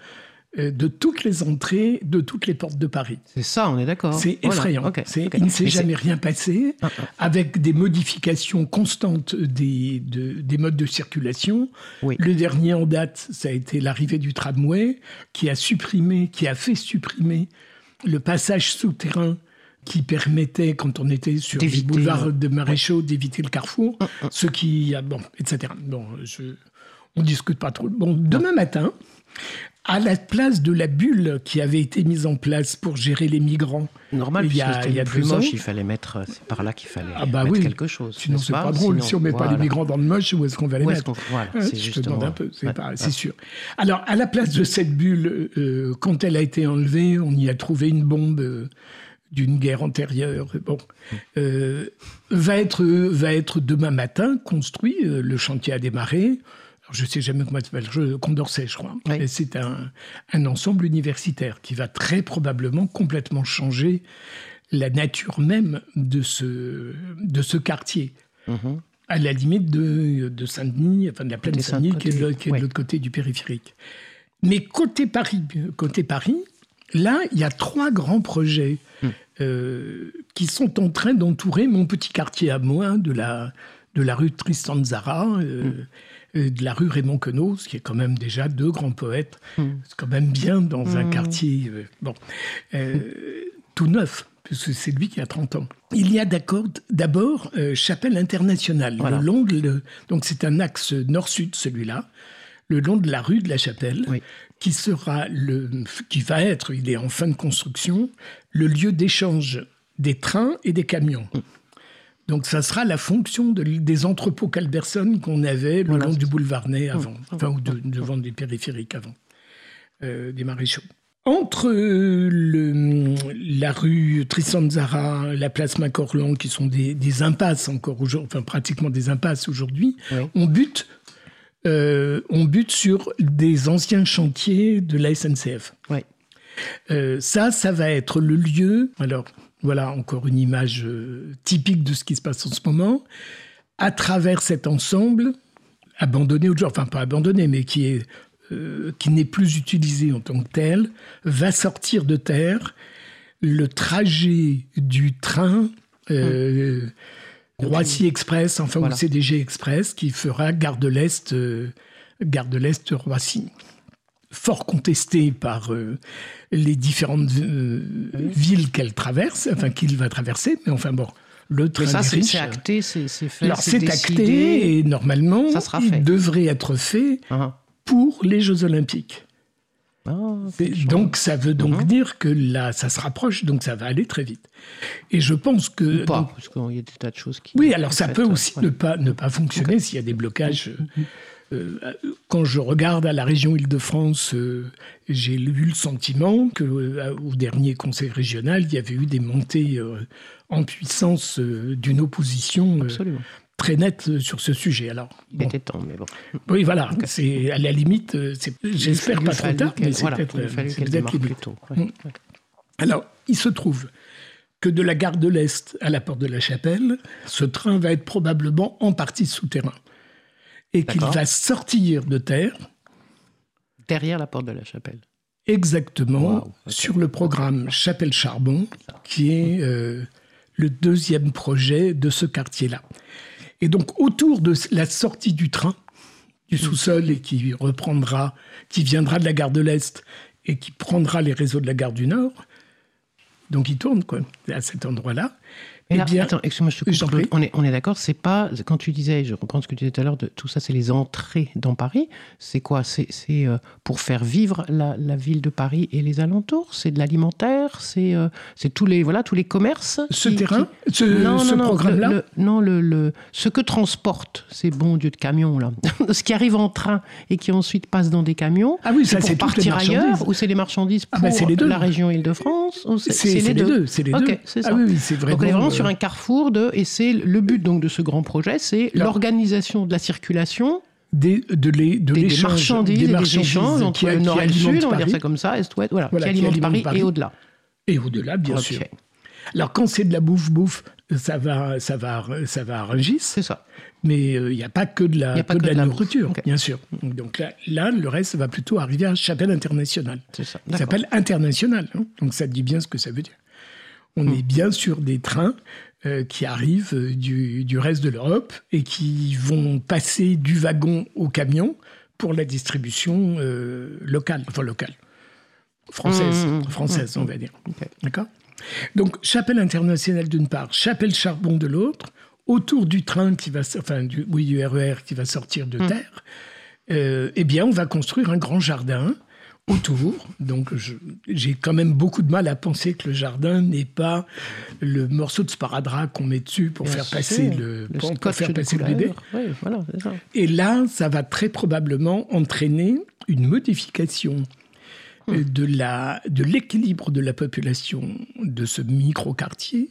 S2: de toutes les entrées, de toutes les portes de Paris.
S1: C'est ça, on est d'accord.
S2: C'est effrayant. Il ne s'est jamais rien passé, ah, ah. avec des modifications constantes des, des modes de circulation. Le dernier en date, ça a été l'arrivée du tramway, qui a supprimé, qui a fait supprimer le passage souterrain qui permettait, quand on était sur le boulevard de Maréchaux, d'éviter le carrefour, ah, ce qui, bon, etc. Bon, je, on discute pas trop. Bon, demain matin, à la place de la bulle qui avait été mise en place pour gérer les migrants.
S1: Normal, il y a, il y a plus moche, il fallait mettre, c'est par là qu'il fallait ah bah mettre quelque chose.
S2: Sinon, c'est pas, drôle. si on met pas les migrants dans le moche, où est-ce qu'on va les mettre
S1: voilà, hein,
S2: Je te demande un peu, c'est sûr. Alors, à la place de cette bulle, euh, quand elle a été enlevée, on y a trouvé une bombe. Euh, d'une guerre antérieure, bon, euh, va, être, va être demain matin construit, le chantier a démarré, je ne sais jamais comment ça s'appelle, Condorcet, je crois. C'est un, ensemble universitaire qui va très probablement complètement changer la nature même de ce, de ce quartier. Mhm. À la limite de, de Saint-Denis, enfin de la plaine Saint-Denis, qui est, de, l'autre côté du périphérique. Mais côté Paris, côté Paris là, il y a trois grands projets hmm. qui sont en train d'entourer mon petit quartier à moi de la, de la rue Tristan Zara. Hmm de la rue Raymond Queneau, ce qui est quand même déjà deux grands poètes. Hmm. C'est quand même bien dans un hmm. quartier euh, bon, euh, tout neuf, puisque c'est lui qui a 30 ans. Il y a d'abord euh, Chapelle Internationale, le long de, donc c'est un axe nord-sud celui-là, le long de la rue de la Chapelle, qui sera le, qui va être, il est en fin de construction, le lieu d'échange des trains et des camions. Hmm. Donc ça sera la fonction des entrepôts Calberson qu'on avait le long du boulevard Ney avant, enfin ou devant des périphériques avant, euh, des maréchaux. Entre euh, le, la rue Tristan Zara, la place Macorlan, qui sont des, impasses encore aujourd'hui, enfin pratiquement des impasses aujourd'hui, on bute euh, on bute sur des anciens chantiers de la SNCF. ça, ça va être le lieu. Alors, voilà encore une image euh, typique de ce qui se passe en ce moment. À travers cet ensemble, abandonné aujourd'hui, enfin pas abandonné, mais qui est euh, qui n'est plus utilisé en tant que tel, va sortir de terre le trajet du train euh, hum. Roissy Express, enfin ou CDG Express, qui fera Gare de l'Est, Gare de l'Est Roissy fort contestée par euh, les différentes euh, villes qu'elle traverse, enfin qu'il va traverser, mais enfin bon. Le train
S1: mais ça, c'est acté, c'est fait.
S2: Alors c'est acté et normalement, ça sera fait. il devrait être fait uh-huh. pour les Jeux Olympiques. Ah, donc ça veut donc uh-huh. dire que là, ça se rapproche, donc ça va aller très vite. Et je pense que...
S1: pas, parce qu'il y a des tas de choses qui...
S2: Oui, alors ça peut aussi ne, pas, ne pas fonctionner s'il y a des blocages. Mm-hmm. Euh, quand je regarde à la région Île-de-France, euh, j'ai eu le sentiment qu'au euh, dernier conseil régional, il y avait eu des montées en puissance d'une opposition très nette sur ce sujet. Alors,
S1: il était temps, mais bon.
S2: Oui, voilà. C'est à la limite, j'espère pas trop tard, mais c'est peut-être plus tôt. Mm. Alors, il se trouve que de la gare de l'Est à la porte de la Chapelle, ce train va être probablement en partie souterrain et qu'il va sortir de terre.
S1: Derrière la porte de la chapelle.
S2: Exactement, sur le programme Chapelle Charbon, qui est euh, le deuxième projet de ce quartier-là. Et donc autour de la sortie du train, du mm. sous-sol, et qui reprendra, qui viendra de la gare de l'Est et qui prendra les réseaux de la gare du Nord, donc il tourne quoi, à cet endroit-là,
S1: eh bien, attends, excuse-moi, je te coupe. On est, on est d'accord, c'est pas, quand tu disais, je reprends ce que tu disais tout à l'heure, tout ça, c'est les entrées dans Paris. C'est quoi? C'est euh, pour faire vivre la, la, ville de Paris et les alentours? C'est de l'alimentaire? C'est euh, c'est tous, les, voilà, tous les commerces
S2: Ce terrain? Ce, non, ce programme-là?
S1: Non, le, le, ce que transportent ces bons dieux de camions, là. ce qui arrive en train et qui ensuite passe dans des camions.
S2: Ah oui, ça, c'est
S1: partir ailleurs Ou c'est les marchandises ah bah, pour la région Île-de-France
S2: C'est les, deux? C'est les deux.
S1: Ah oui, c'est vraiment sur un carrefour de, et c'est le but donc de ce grand projet, c'est l'organisation de la circulation
S2: des, de les, de
S1: des, marchandises, des, des échanges entre le nord et le sud, on va dire ça comme ça, est-ouest, voilà, voilà, qui, alimente Paris, Paris, et au-delà.
S2: Et au-delà, bien sûr. Alors quand c'est de la bouffe-bouffe, ça va, ça va, ça va à Rungis.
S1: C'est ça.
S2: Mais il n'y a pas que de la, que de la, nourriture, bien sûr. Donc là, là, le reste va plutôt arriver à Chapelle Internationale. C'est ça. Ça s'appelle International. Hein. donc ça dit bien ce que ça veut dire. On hmm. est bien sur des trains euh, qui arrivent euh, du, reste de l'Europe et qui vont passer du wagon au camion pour la distribution euh, locale, enfin locale, française, mmh, mmh, mmh. française on va dire. D'accord? Donc chapelle internationale d'une part, chapelle charbon de l'autre, autour du train qui va, enfin du, oui, du RER e qui va sortir de terre, eh bien on va construire un grand jardin autour. Donc j'ai quand même beaucoup de mal à penser que le jardin n'est pas le morceau de sparadrap qu'on met dessus pour faire passer le, pour, faire passer le bébé. Et là, ça va très probablement entraîner une modification hum. de la de l'équilibre de la population de ce micro-quartier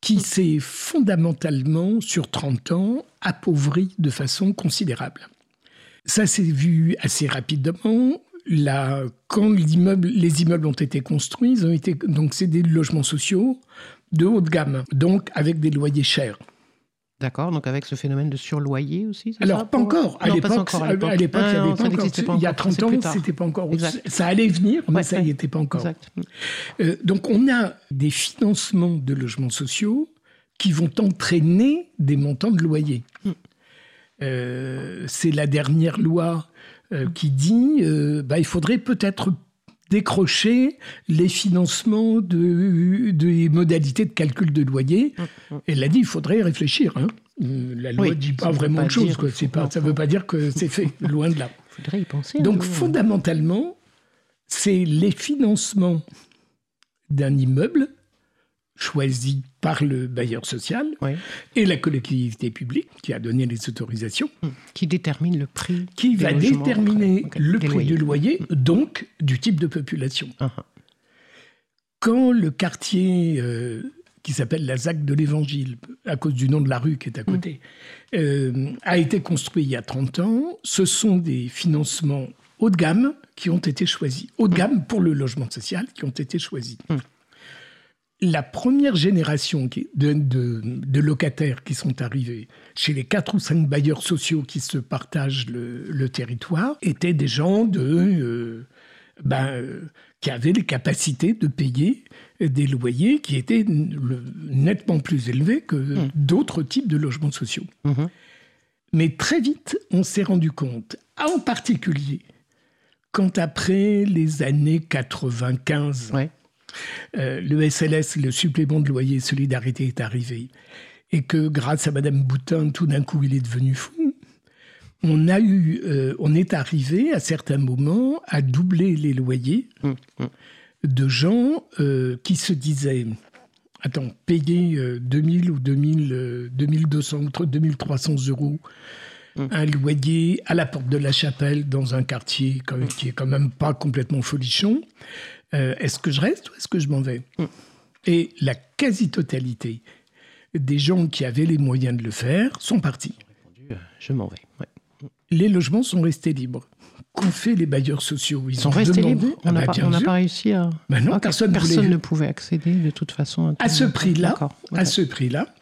S2: qui hum. s'est fondamentalement, sur 30 ans, appauvri de façon considérable. Ça s'est vu assez rapidement quand les immeubles ont été construits, ils ont été, donc c'est des logements sociaux de haut de gamme, donc avec des loyers chers.
S1: D'accord, donc avec ce phénomène de surloyer aussi
S2: Alors, pas encore. À l'époque, à l'époque, il n'y avait pas encore. Il y a 30 ans, c'était pas encore. Ça allait venir, mais ça n'y était pas encore. Euh, donc, on a des financements de logements sociaux qui vont entraîner des montants de loyer. Hmm. Euh, c'est la dernière loi qui dit euh, bah, il faudrait peut-être décrocher les financements de, des modalités de calcul de loyer. Mmh, mmh. Elle a dit il faudrait réfléchir. Hein. La loi ne dit pas vraiment de choses. Quoi. Pas, ça ne veut pas dire que c'est fait, loin de là.
S1: faudrait y penser.
S2: Donc fondamentalement, c'est les financements d'un immeuble choisi par le bailleur social et la collectivité publique qui a donné les autorisations.
S1: Hum, qui détermine le prix.
S2: Qui va déterminer le prix du loyer, hum. donc du type de population. Uh-huh. Quand le quartier euh, qui s'appelle la ZAC de l'Évangile, à cause du nom de la rue qui est à côté, hum. euh, a été construit il y a 30 ans, ce sont des financements haut de gamme qui ont été choisis. Haut de gamme pour le logement social qui ont été choisis la première génération de, locataires qui sont arrivés chez les quatre ou cinq bailleurs sociaux qui se partagent le, territoire étaient des gens de, euh, ben, euh, qui avaient les capacités de payer des loyers qui étaient nettement plus élevés que mmh. d'autres types de logements sociaux. Mmh. Mais très vite, on s'est rendu compte, en particulier quand après les années 95, euh, le SLS, le supplément de loyer solidarité, est arrivé et que grâce à Madame Boutin, tout d'un coup, il est devenu fou. On a eu, euh, on est arrivé à certains moments à doubler les loyers hum, hum. de gens euh, qui se disaient, attends, payer 2000 ou 2000, 2200 ou 2300 euros hum. un loyer à la porte de la chapelle dans un quartier qui est quand même pas complètement folichon. Euh, est-ce que je reste ou est-ce que je m'en vais mm. Et la quasi-totalité des gens qui avaient les moyens de le faire sont partis.
S1: Euh, je m'en vais.
S2: Les logements sont restés libres. Qu'ont fait les bailleurs sociaux?
S1: Ils sont restés libres On n'a pas, réussi à.
S2: Non, personne,
S1: ne pouvait accéder de toute façon.
S2: À, ce prix-là, à ce prix-là,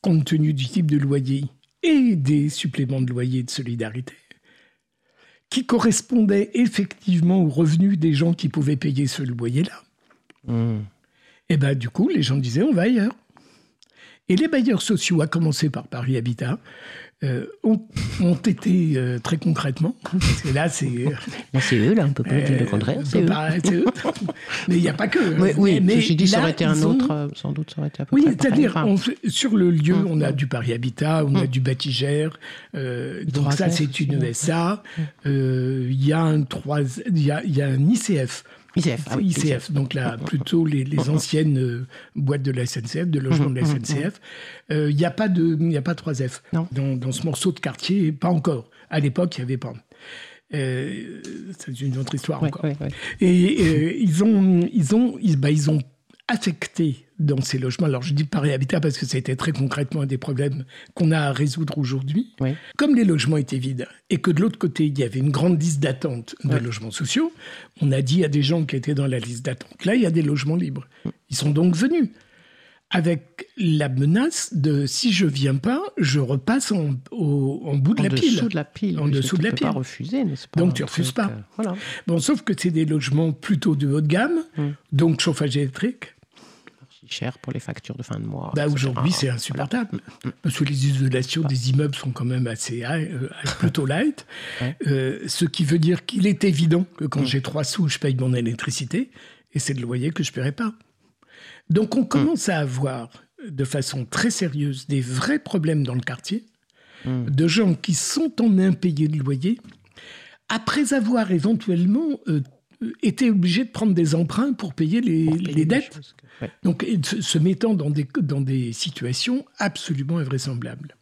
S2: compte tenu du type de loyer et des suppléments de loyer de solidarité, qui correspondait effectivement aux revenus des gens qui pouvaient payer ce loyer-là. Hmm. Et bien du coup, les gens disaient on va ailleurs. Et les bailleurs sociaux, à commencer par Paris Habitat, euh, ont, été euh, très concrètement, parce que là, c'est.
S1: c'est eux, là, on peut pas dire le contraire. C'est eux.
S2: mais il n'y a pas que.
S1: Oui, mais, j'ai dit, ça aurait été un autre, euh, sans doute, ça aurait été à peu
S2: Oui, c'est-à-dire, sur le lieu, hum, on a hum. du Paris Habitat, on a hum. du Batigère, donc ça, c'est une ESA. Il y, a un y, a, y a un ICF.
S1: ICF, ah
S2: ICF, donc là, plutôt les, anciennes boîtes de la SNCF, de logement de la SNCF. Il n'y a pas de, il a pas 3F. Dans, dans, ce morceau de quartier, pas encore. À l'époque, il n'y avait pas. Euh, c'est une autre histoire encore. Et euh, ils ont, ils ont, ils, bah, ils ont affecté dans ces logements. Alors je dis Paris Habitat parce que c'était très concrètement un des problèmes qu'on a à résoudre aujourd'hui. Comme les logements étaient vides et que de l'autre côté il y avait une grande liste d'attente de logements sociaux, on a dit à des gens qui étaient dans la liste d'attente, là il y a des logements libres. Ils sont donc venus avec la menace de si je viens pas, je repasse en, bout de, la
S1: pile. de la pile.
S2: En dessous de la pile.
S1: pas refuser, n'est-ce pas
S2: Donc tu refuses pas. Euh, voilà. Bon, sauf que c'est des logements plutôt de haut de gamme, hum. donc chauffage électrique.
S1: Cher pour les factures de fin de mois.
S2: Bah aujourd'hui, c'est insupportable. Hum, hum. Parce que les isolations des immeubles sont quand même assez euh, plutôt light. Euh, ce qui veut dire qu'il est évident que quand j'ai trois sous, je paye mon électricité, et c'est le loyer que je ne paierai pas. Donc on commence à avoir de façon très sérieuse des vrais problèmes dans le quartier, hmm. de gens qui sont en impayés de loyer, après avoir éventuellement euh, été obligés de prendre des emprunts pour payer les, dettes. Donc se mettant dans des, dans des situations absolument invraisemblables.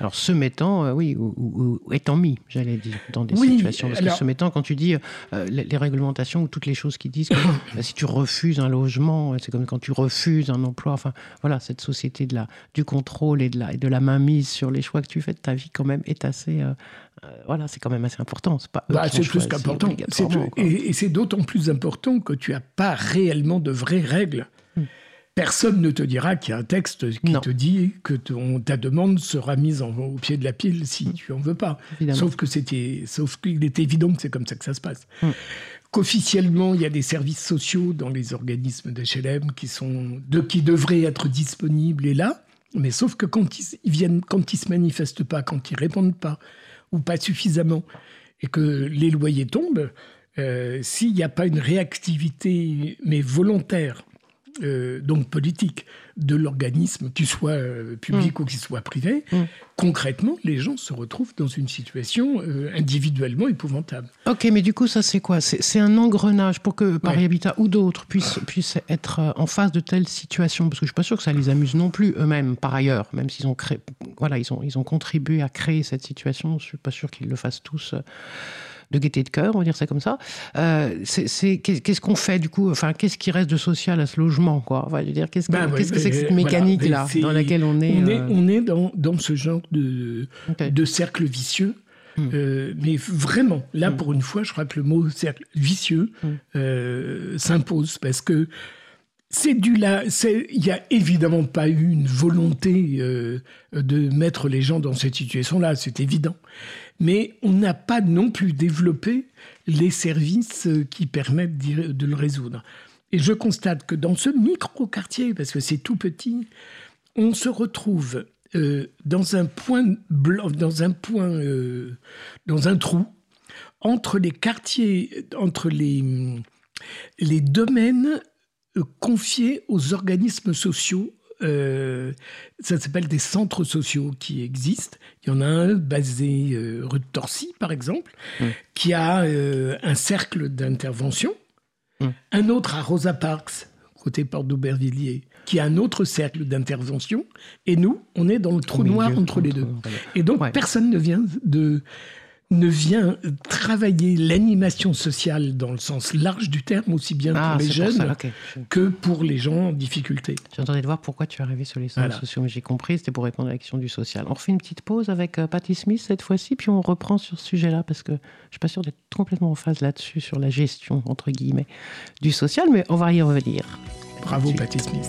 S1: Alors, se mettant, euh, oui, ou, étant mis, j'allais dire, dans des situations. Parce que se mettant, quand tu dis euh, les, réglementations ou toutes les choses qui disent que bah, si tu refuses un logement, c'est comme quand tu refuses un emploi. Enfin, voilà, cette société de la, du contrôle et de la, et de la mainmise sur les choix que tu fais de ta vie, quand même, est assez. Euh, voilà, c'est quand même assez important. C'est pas.
S2: Bah, c'est plus qu'important. Et, et c'est d'autant plus important que tu n'as pas réellement de vraies règles. Personne ne te dira qu'il y a un texte qui te dit que ta demande sera mise au pied de la pile si mm. tu en veux pas. Sauf que c'était, sauf qu'il est évident que c'est comme ça que ça se passe. Mm. Qu'officiellement, il y a des services sociaux dans les organismes d'HLM qui sont de qui devraient être disponibles et là, mais sauf que quand ils, viennent, quand ils se manifestent pas, quand ils répondent pas ou pas suffisamment, et que les loyers tombent, euh, s'il n'y a pas une réactivité mais volontaire euh, donc politique de l'organisme, qu'il soit euh, public mm. ou qu'il soit privé, mm. concrètement, les gens se retrouvent dans une situation euh, individuellement épouvantable.
S1: Ok, mais du coup, ça c'est quoi? C'est un engrenage pour que Paris Habitat ou d'autres puissent, puissent être en face de telles situations? Parce que je suis pas sûr que ça les amuse non plus eux-mêmes, par ailleurs, même s'ils ont, créé, voilà, ils ont, ils ont contribué à créer cette situation, je suis pas sûr qu'ils le fassent tous de gaieté de cœur, on va dire ça comme ça. Euh, c'est, qu'est-ce qu'on fait du coup? Enfin, qu'est-ce qui reste de social à ce logement quoi? Enfin, dire, qu'est-ce, que, ben c'est que cette mécanique là dans laquelle on est
S2: On est, euh on est dans, dans, ce genre de, de cercle vicieux. Hmm. Euh, mais vraiment, là hmm. pour une fois, je crois que le mot cercle vicieux hmm. s'impose parce que c'est du là, il n'y a évidemment pas eu une volonté de mettre les gens dans cette situation-là, c'est évident mais on n'a pas non plus développé les services qui permettent de le résoudre. Et je constate que dans ce micro-quartier, parce que c'est tout petit, on se retrouve euh, dans un point dans un point, euh, dans un trou entre les quartiers, entre les, les domaines confiés aux organismes sociaux euh, ça s'appelle des centres sociaux qui existent. Il y en a un basé euh, rue de Torcy, par exemple, mmh. qui a euh, un cercle d'intervention. Mmh. Un autre à Rosa Parks, côté Porte d'Aubervilliers, qui a un autre cercle d'intervention. Et nous, on est dans le trou noir entre les deux. Et donc, personne ne vient de ne vient travailler l'animation sociale dans le sens large du terme, aussi bien pour ah, les jeunes que pour les gens en difficulté.
S1: J'entendais de voir pourquoi tu es arrivé sur les centres sociaux, mais j'ai compris, c'était pour répondre à la question du social. On refait une petite pause avec euh, Patty Smith cette fois-ci, puis on reprend sur ce sujet-là, parce que je ne suis pas sûr d'être complètement en phase là-dessus, sur la gestion, entre guillemets, du social, mais on va y revenir.
S2: Bravo, Patty Smith.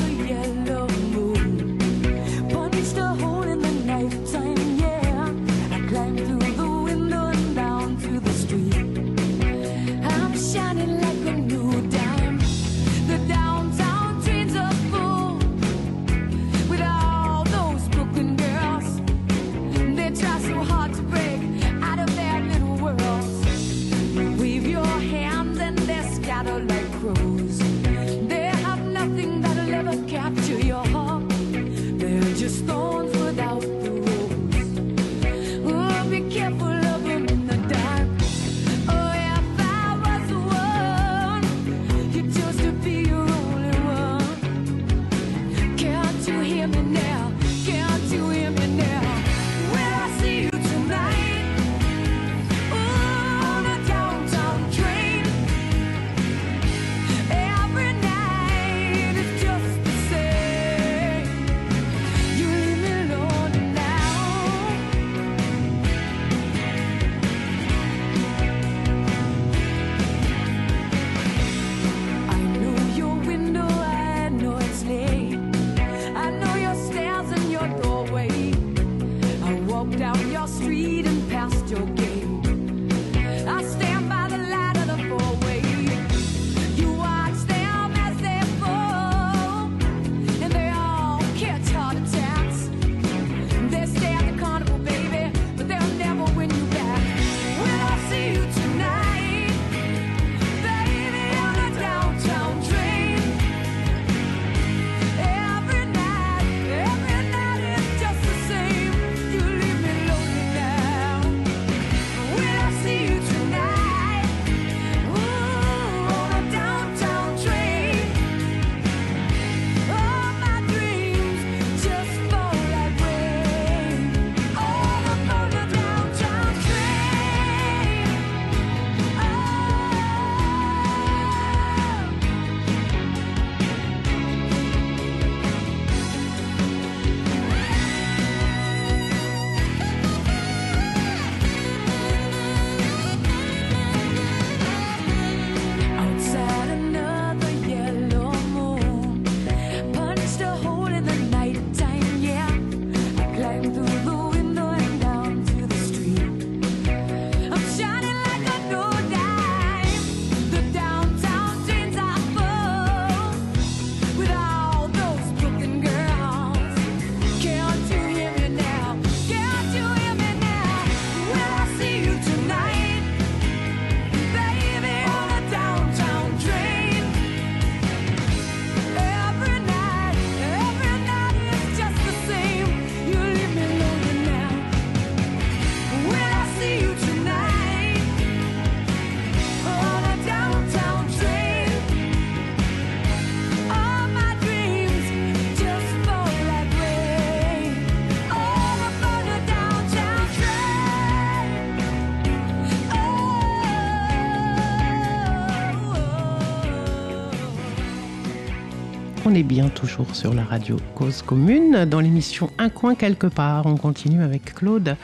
S1: on est bien toujours sur la radio Cause Commune dans l'émission Un coin quelque part. On continue avec Claude.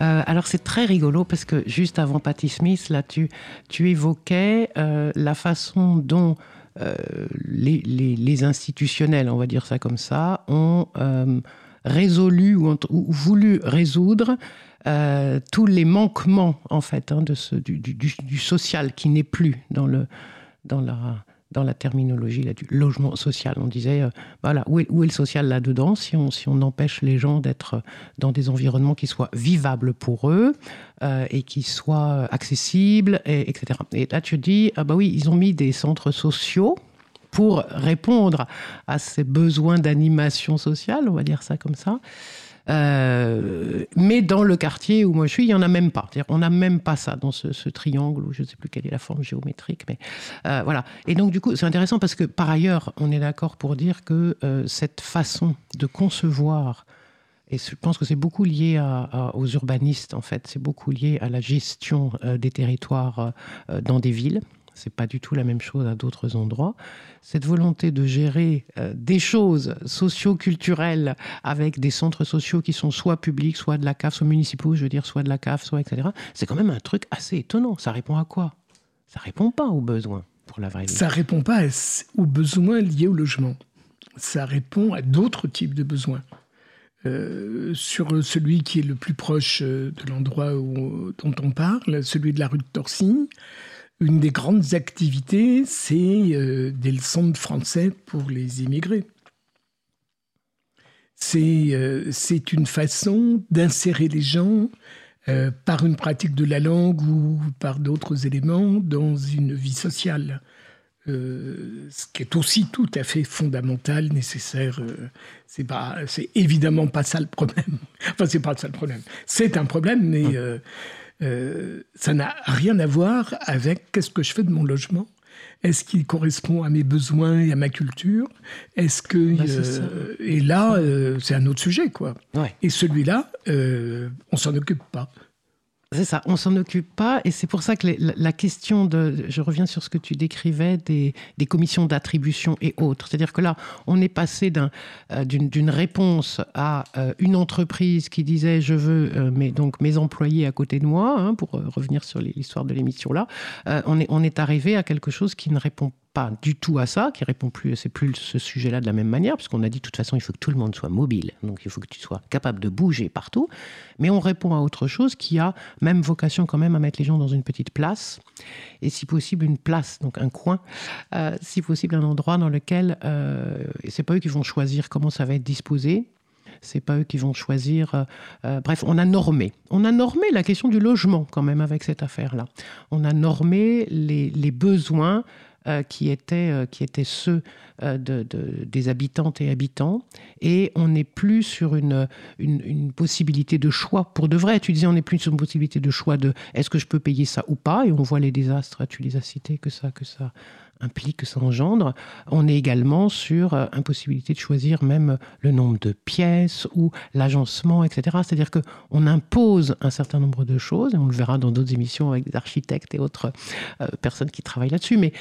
S1: Euh, alors c'est très rigolo parce que juste avant Patty Smith, là tu, tu évoquais euh, la façon dont euh, les, institutionnels, on va dire ça comme ça, ont résolu ou, ou, voulu résoudre tous les manquements en fait hein, de ce, du, du, du, social qui n'est plus dans, le, dans la dans la terminologie là, du logement social. On disait, euh, voilà, où est, le social là-dedans si on, si on empêche les gens d'être dans des environnements qui soient vivables pour eux euh, et qui soient accessibles, et, etc. Et là, tu dis, ah bah oui, ils ont mis des centres sociaux pour répondre à ces besoins d'animation sociale, on va dire ça comme ça. Euh, mais dans le quartier où moi je suis, il n'y en a même pas. On n'a même pas ça dans ce, triangle où je ne sais plus quelle est la forme géométrique. Mais euh, voilà. Et donc, du coup, c'est intéressant parce que par ailleurs, on est d'accord pour dire que euh, cette façon de concevoir et je pense que c'est beaucoup lié aux urbanistes, en fait. C'est beaucoup lié à la gestion des territoires dans des villes c'est pas du tout la même chose à d'autres endroits. Cette volonté de gérer euh, des choses socio-culturelles avec des centres sociaux qui sont soit publics, soit de la CAF, soit municipaux, je veux dire, soit de la CAF, soit etc. C'est quand même un truc assez étonnant. Ça répond à quoi? Ça répond pas aux besoins pour la vraie.
S2: Ça répond pas aux besoins liés au logement. Ça répond à d'autres types de besoins. Euh, sur celui qui est le plus proche euh, de l'endroit dont on parle, celui de la rue de Torcy, une des grandes activités, c'est euh, des leçons de français pour les immigrés. C'est euh, une façon d'insérer les gens euh, par une pratique de la langue ou par d'autres éléments dans une vie sociale. ce qui est aussi tout à fait fondamental, nécessaire. c'est pas, c'est évidemment pas ça le problème. enfin, c'est pas ça le problème. C'est un problème, mais mmh. Euh, ça n'a rien à voir avec qu'est-ce que je fais de mon logement. Est-ce qu'il correspond à mes besoins et à ma culture? Est-ce que bah, euh, et là euh, c'est un autre sujet quoi. Et celui-là, on s'en occupe pas.
S1: C'est ça, on s'en occupe pas, et c'est pour ça que la, question de, je reviens sur ce que tu décrivais, des, commissions d'attribution et autres. C'est-à-dire que là, on est passé euh, d'une réponse à euh, une entreprise qui disait je veux euh, mes, donc mes employés à côté de moi, hein, pour revenir sur l'histoire de l'émission là, on, est, on est arrivé à quelque chose qui ne répond pas du tout à ça, qui répond plus, c'est plus ce sujet-là de la même manière, puisqu'on a dit de toute façon il faut que tout le monde soit mobile, donc il faut que tu sois capable de bouger partout, mais on répond à autre chose qui a même vocation quand même à mettre les gens dans une petite place, et si possible une place, donc un coin, euh, si possible un endroit dans lequel, euh, c'est pas eux qui vont choisir comment ça va être disposé, c'est pas eux qui vont choisir. Euh, euh, bref, on a normé. On a normé la question du logement quand même avec cette affaire-là. On a normé les besoins euh, qui, étaient, euh, qui étaient ceux euh, de, des habitantes et habitants. Et on n'est plus sur une, une, possibilité de choix pour de vrai. Tu disais, on n'est plus sur une possibilité de choix de est-ce que je peux payer ça ou pas? Et on voit les désastres, tu les as cités, que ça, que ça implique, que ça engendre. On est également sur impossibilité de choisir même le nombre de pièces ou l'agencement, etc. C'est-à-dire qu'on impose un certain nombre de choses, et on le verra dans d'autres émissions avec des architectes et autres personnes qui travaillent là-dessus, mais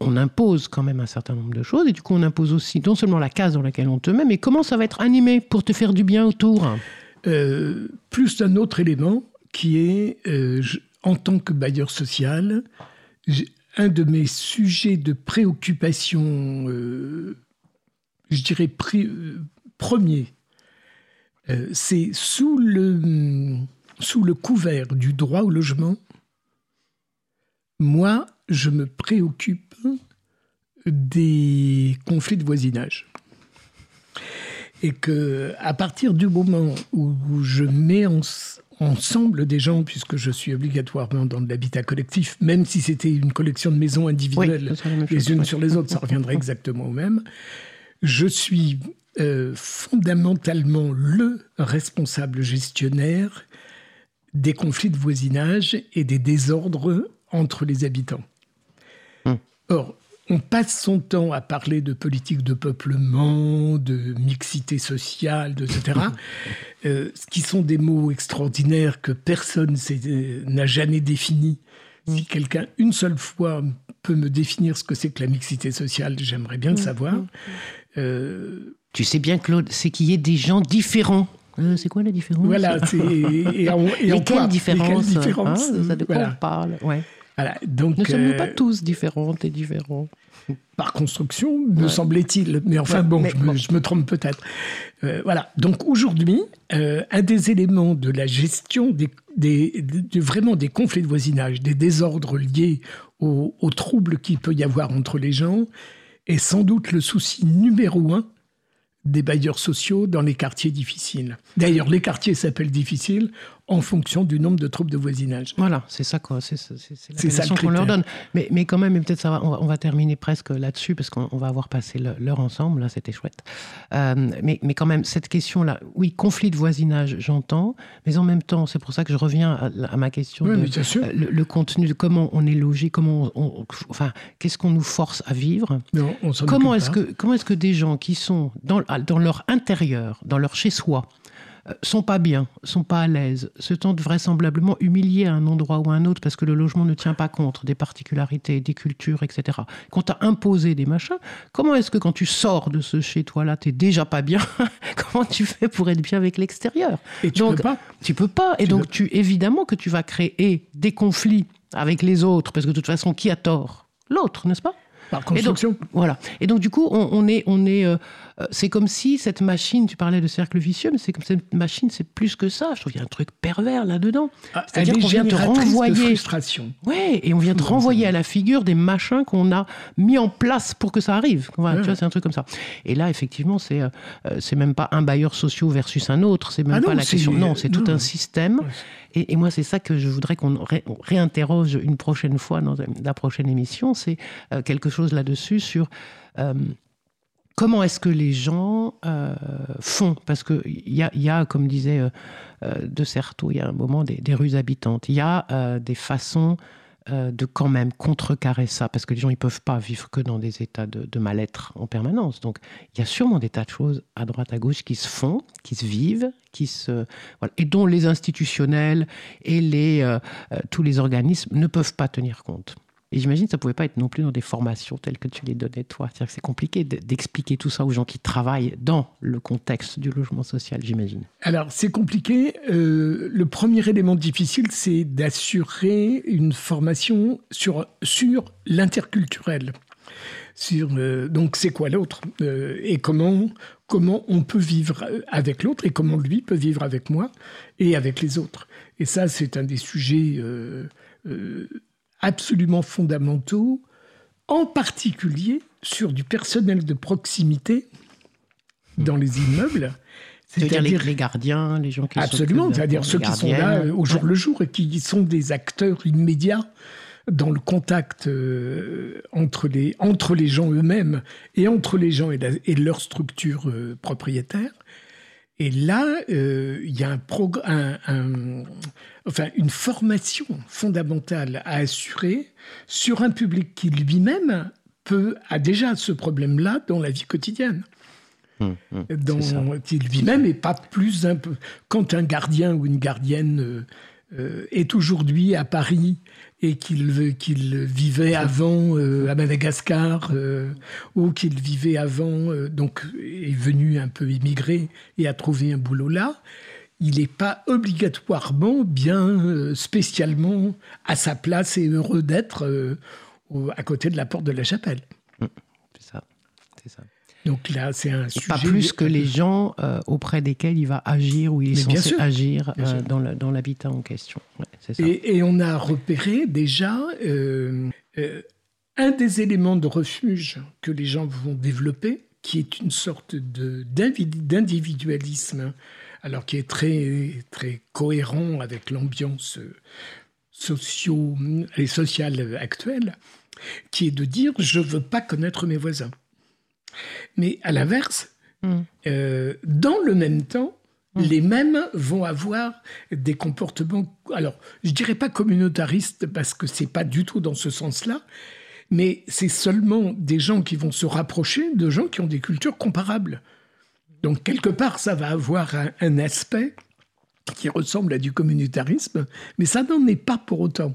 S1: on, impose quand même un certain nombre de choses, et du coup on impose aussi non seulement la case dans laquelle on te met, mais comment ça va être animé pour te faire du bien autour?
S2: Euh, Plus d'un autre élément qui est, euh, en tant que bailleur social, un de mes sujets de préoccupation, euh, je dirais premier, c'est sous le, sous le couvert du droit au logement, moi, je me préoccupe des conflits de voisinage. Et que à partir du moment où je mets ensemble des gens, puisque je suis obligatoirement dans de l'habitat collectif, même si c'était une collection de maisons individuelles, les unes sur les autres, ça reviendrait exactement au même. Je suis euh, fondamentalement le responsable gestionnaire des conflits de voisinage et des désordres entre les habitants. Or, on passe son temps à parler de politique de peuplement, de mixité sociale, etc., euh, ce qui sont des mots extraordinaires que personne n'a jamais définis. Si quelqu'un, une seule fois, peut me définir ce que c'est que la mixité sociale, j'aimerais bien le savoir.
S1: tu sais bien, Claude, c'est qu'il y ait des gens différents. c'est quoi la différence?
S2: Voilà, et, en, et
S1: Lesquelles différences, hein, Ça de quoi on parle? Ouais.
S2: Voilà, donc,
S1: ne sommes-nous pas tous différentes et différents
S2: par construction, me semblait-il. Mais enfin, bon, je, Me, trompe peut-être. Euh, voilà. Donc aujourd'hui, euh, un des éléments de la gestion des, vraiment des conflits de voisinage, des désordres liés aux, aux troubles qu'il peut y avoir entre les gens, est sans doute le souci numéro un des bailleurs sociaux dans les quartiers difficiles. D'ailleurs, les quartiers s'appellent difficiles en fonction du nombre de troupes de voisinage.
S1: Voilà, c'est ça quoi, c'est la qu'on leur donne. Mais, mais quand même, peut-être ça va, on, va, terminer presque là-dessus parce qu'on va avoir passé l'heure ensemble, là c'était chouette. Euh, mais, mais quand même, cette question-là, oui, conflit de voisinage, j'entends, mais en même temps, c'est pour ça que je reviens à, ma question
S2: de,
S1: euh, le, contenu de comment on est logé, comment on, enfin, qu'est-ce qu'on nous force à vivre.
S2: On
S1: comment est-ce que comment est-ce que des gens qui sont dans, dans leur intérieur, dans leur chez-soi, sont pas bien, sont pas à l'aise, se sentent vraisemblablement humiliés à un endroit ou à un autre parce que le logement ne tient pas compte des particularités, des cultures, etc. Qu'on t'a imposé des machins, comment est-ce que quand tu sors de ce chez toi-là, tu t'es déjà pas bien Comment tu fais pour être bien avec l'extérieur?
S2: Et tu donc, peux pas.
S1: Tu peux pas. Et donc, tu, évidemment que tu vas créer des conflits avec les autres parce que de toute façon, qui a tort? L'autre, n'est-ce pas?
S2: Par construction.
S1: voilà. Et donc, du coup, on, est, on est, euh, euh, c'est comme si cette machine, tu parlais de cercle vicieux, mais c'est comme cette machine, c'est plus que ça. Je trouve qu'il y a un truc pervers là-dedans.
S2: Ah, C'est-à-dire qu'on vient te renvoyer. De frustration.
S1: Ouais, et on vient te renvoyer à la figure des machins qu'on a mis en place pour que ça arrive. Voilà, Tu vois, c'est un truc comme ça. Et là, effectivement, c'est euh, c'est même pas un bailleur social versus un autre. C'est même ah pas la question. Non, c'est tout un système. Et, moi, c'est ça que je voudrais qu'on réinterroge une prochaine fois dans la prochaine émission. C'est euh, quelque chose là-dessus sur euh, comment est-ce que les gens euh, font? Parce qu'il y a, y a, comme disait De Certeau, il y a un moment des, des rues habitantes. Il y a des façons euh, de quand même contrecarrer ça, parce que les gens, ils peuvent pas vivre que dans des états de, mal-être en permanence. Donc, il y a sûrement des tas de choses à droite, à gauche qui se font, qui se vivent, qui se, et dont les institutionnels et les, euh, euh, tous les organismes ne peuvent pas tenir compte. Et j'imagine que ça ne pouvait pas être non plus dans des formations telles que tu les donnais toi. C'est-à-dire que c'est compliqué d'expliquer tout ça aux gens qui travaillent dans le contexte du logement social, j'imagine.
S2: Alors, c'est compliqué. Euh, le premier élément difficile, c'est d'assurer une formation sur, sur l'interculturel. Euh, donc, c'est quoi l'autre? Euh, Et comment, comment on peut vivre avec l'autre et comment lui peut vivre avec moi et avec les autres. Et ça, c'est un des sujets absolument fondamentaux, en particulier sur du personnel de proximité dans les immeubles.
S1: C'est-à-dire les, gardiens, les gens qui
S2: Absolument, c'est-à-dire ceux qui sont là au jour le jour et qui sont des acteurs immédiats dans le contact euh, entre, les, entre les gens eux-mêmes et entre les gens et, et leur structure euh, propriétaire. Et là, euh, il y a un, enfin, une formation fondamentale à assurer sur un public qui lui-même peut, a déjà ce problème-là dans la vie quotidienne. Dans, qui lui-même n'est pas plus un. Quand un gardien ou une gardienne euh, euh, est aujourd'hui à Paris et qu'il vivait avant euh, à Madagascar euh, ou qu'il vivait avant, euh, donc est venu un peu immigrer et a trouvé un boulot là, il n'est pas obligatoirement bien spécialement à sa place et heureux d'être à côté de la porte de la chapelle.
S1: Mmh, c'est ça, c'est ça.
S2: Donc là, c'est un sujet.
S1: Pas plus que les gens euh, auprès desquels il va agir ou il est censé agir euh, dans l'habitat en question.
S2: Et, on a repéré déjà euh, un des éléments de refuge que les gens vont développer, qui est une sorte d'individualisme, alors qui est très, très cohérent avec l'ambiance socio et sociale actuelle, qui est de dire je ne veux pas connaître mes voisins. Mais à l'inverse, hmm. euh, dans le même temps, hmm. les mêmes vont avoir des comportements, alors je dirais pas communautaristes parce que c'est pas du tout dans ce sens-là, mais c'est seulement des gens qui vont se rapprocher de gens qui ont des cultures comparables. Donc quelque part, ça va avoir un aspect qui ressemble à du communautarisme, mais ça n'en est pas pour autant.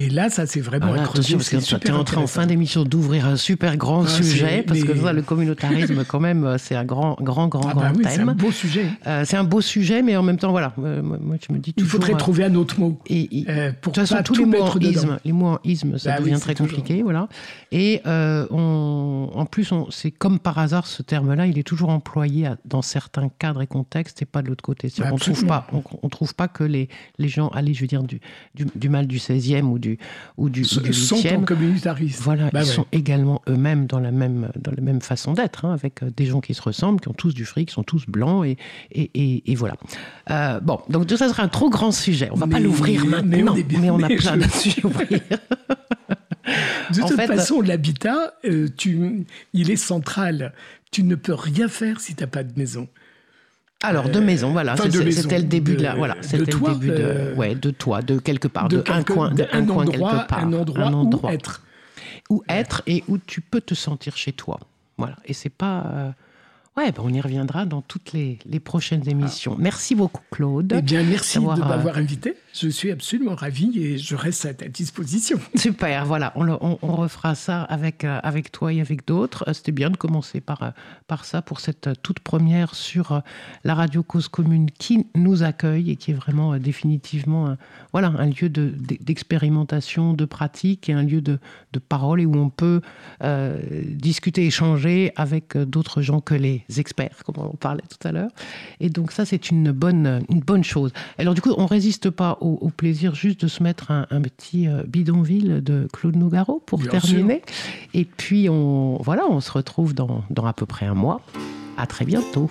S2: Et là, ça c'est vraiment
S1: ah parce que tu es en train en fin d'émission d'ouvrir un super grand ah, sujet, parce que ça, le communautarisme, quand même, euh, c'est un grand, grand, grand, ah bah grand thème.
S2: C'est un beau sujet.
S1: Euh, c'est un beau sujet, mais en même temps, voilà, euh, moi, je me dis
S2: toujours, Il faudrait trouver un autre mot.
S1: Et, pour de toute façon, tous les mots en isme, les mots en isme, ça bah devient très compliqué, voilà. Et on, en plus, c'est comme par hasard, ce terme-là, il est toujours employé dans certains cadres et contextes, et pas de l'autre côté. on trouve pas, on, trouve pas que les, les gens, allez, je veux dire, du, du, du mal du 16e ou du ou du, du
S2: sont communautaristes.
S1: Voilà, bah ils sont également eux-mêmes dans la même dans la même façon d'être, hein, avec euh, des gens qui se ressemblent, qui ont tous du fric, qui sont tous blancs et et, et, voilà. Euh, bon, donc tout ça sera un trop grand sujet. On va pas l'ouvrir maintenant, mais on, a plein de sujets à ouvrir.
S2: De toute façon, l'habitat, euh, il est central. Tu ne peux rien faire si tu n'as pas de maison.
S1: Alors de maison, voilà, c'était le début de, la, voilà, c'était le début de, euh, ouais, de toi, de quelque part, de, un coin, de un, coin quelque part,
S2: un endroit, où être,
S1: où être et où tu peux te sentir chez toi, voilà. Et c'est pas, euh, Ouais, ben, on y reviendra dans toutes les, prochaines émissions. Merci beaucoup, Claude.
S2: Eh bien, merci de m'avoir euh, invité. Je suis absolument ravi et je reste à ta disposition.
S1: Super, voilà, on, on, refera ça avec, euh, avec toi et avec d'autres. Euh, c'était bien de commencer par, par ça pour cette toute première sur la radio Cause Commune qui nous accueille et qui est vraiment définitivement un, voilà, un lieu d'expérimentation, de, pratique et un lieu de, de parole et où on peut discuter, échanger avec d'autres gens que les experts, comme on parlait tout à l'heure. Et donc ça, c'est une bonne, une bonne chose. Alors du coup, on résiste pas au, plaisir juste de se mettre un, petit euh, bidonville de Claude Nougaro pour terminer. Et puis, on, voilà, on se retrouve dans, dans à peu près un mois. À très bientôt.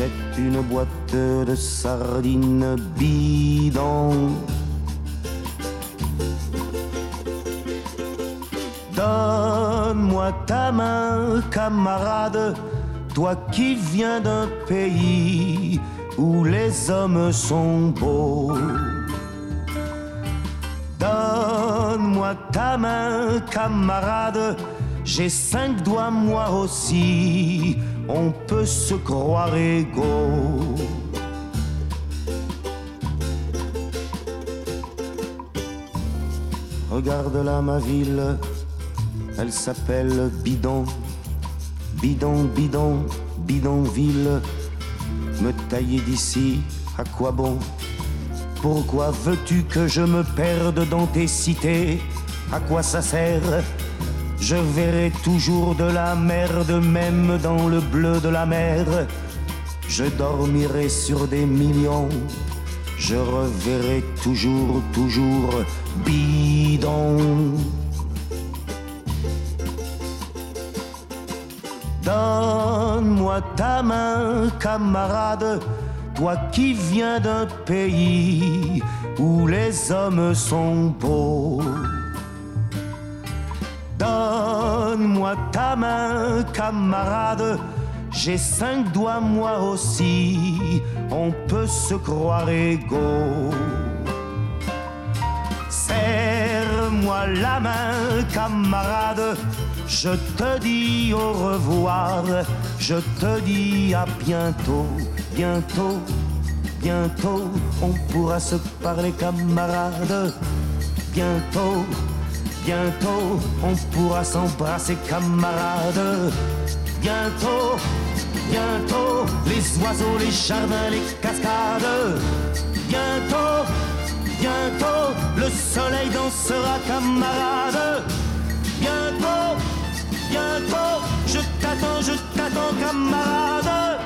S3: c'est une boîte de sardines bidon. Donne-moi ta main, camarade, toi qui viens d'un pays où les hommes sont beaux. Donne-moi ta main, camarade, j'ai cinq doigts moi aussi on peut se croire égaux. Regarde là ma ville, elle s'appelle Bidon. Bidon, bidon, bidonville. Me tailler d'ici, à quoi bon? Pourquoi veux-tu que je me perde dans tes cités? À quoi ça sert? Je verrai toujours de la merde, même dans le bleu de la mer. Je dormirai sur des millions. Je reverrai toujours, toujours bidon. Donne-moi ta main, camarade, toi qui viens d'un pays où les hommes sont beaux. Donne-moi ta main, camarade. J'ai cinq doigts moi aussi, on peut se croire égaux. Serre-moi la main, camarade. Je te dis au revoir, je te dis à bientôt, bientôt, bientôt, on pourra se parler, camarade. Bientôt Bientôt, on pourra s'embrasser camarades. Bientôt, bientôt, les oiseaux, les jardins, les cascades. Bientôt, bientôt, le soleil dansera camarade. Bientôt, bientôt, je t'attends, je t'attends camarade.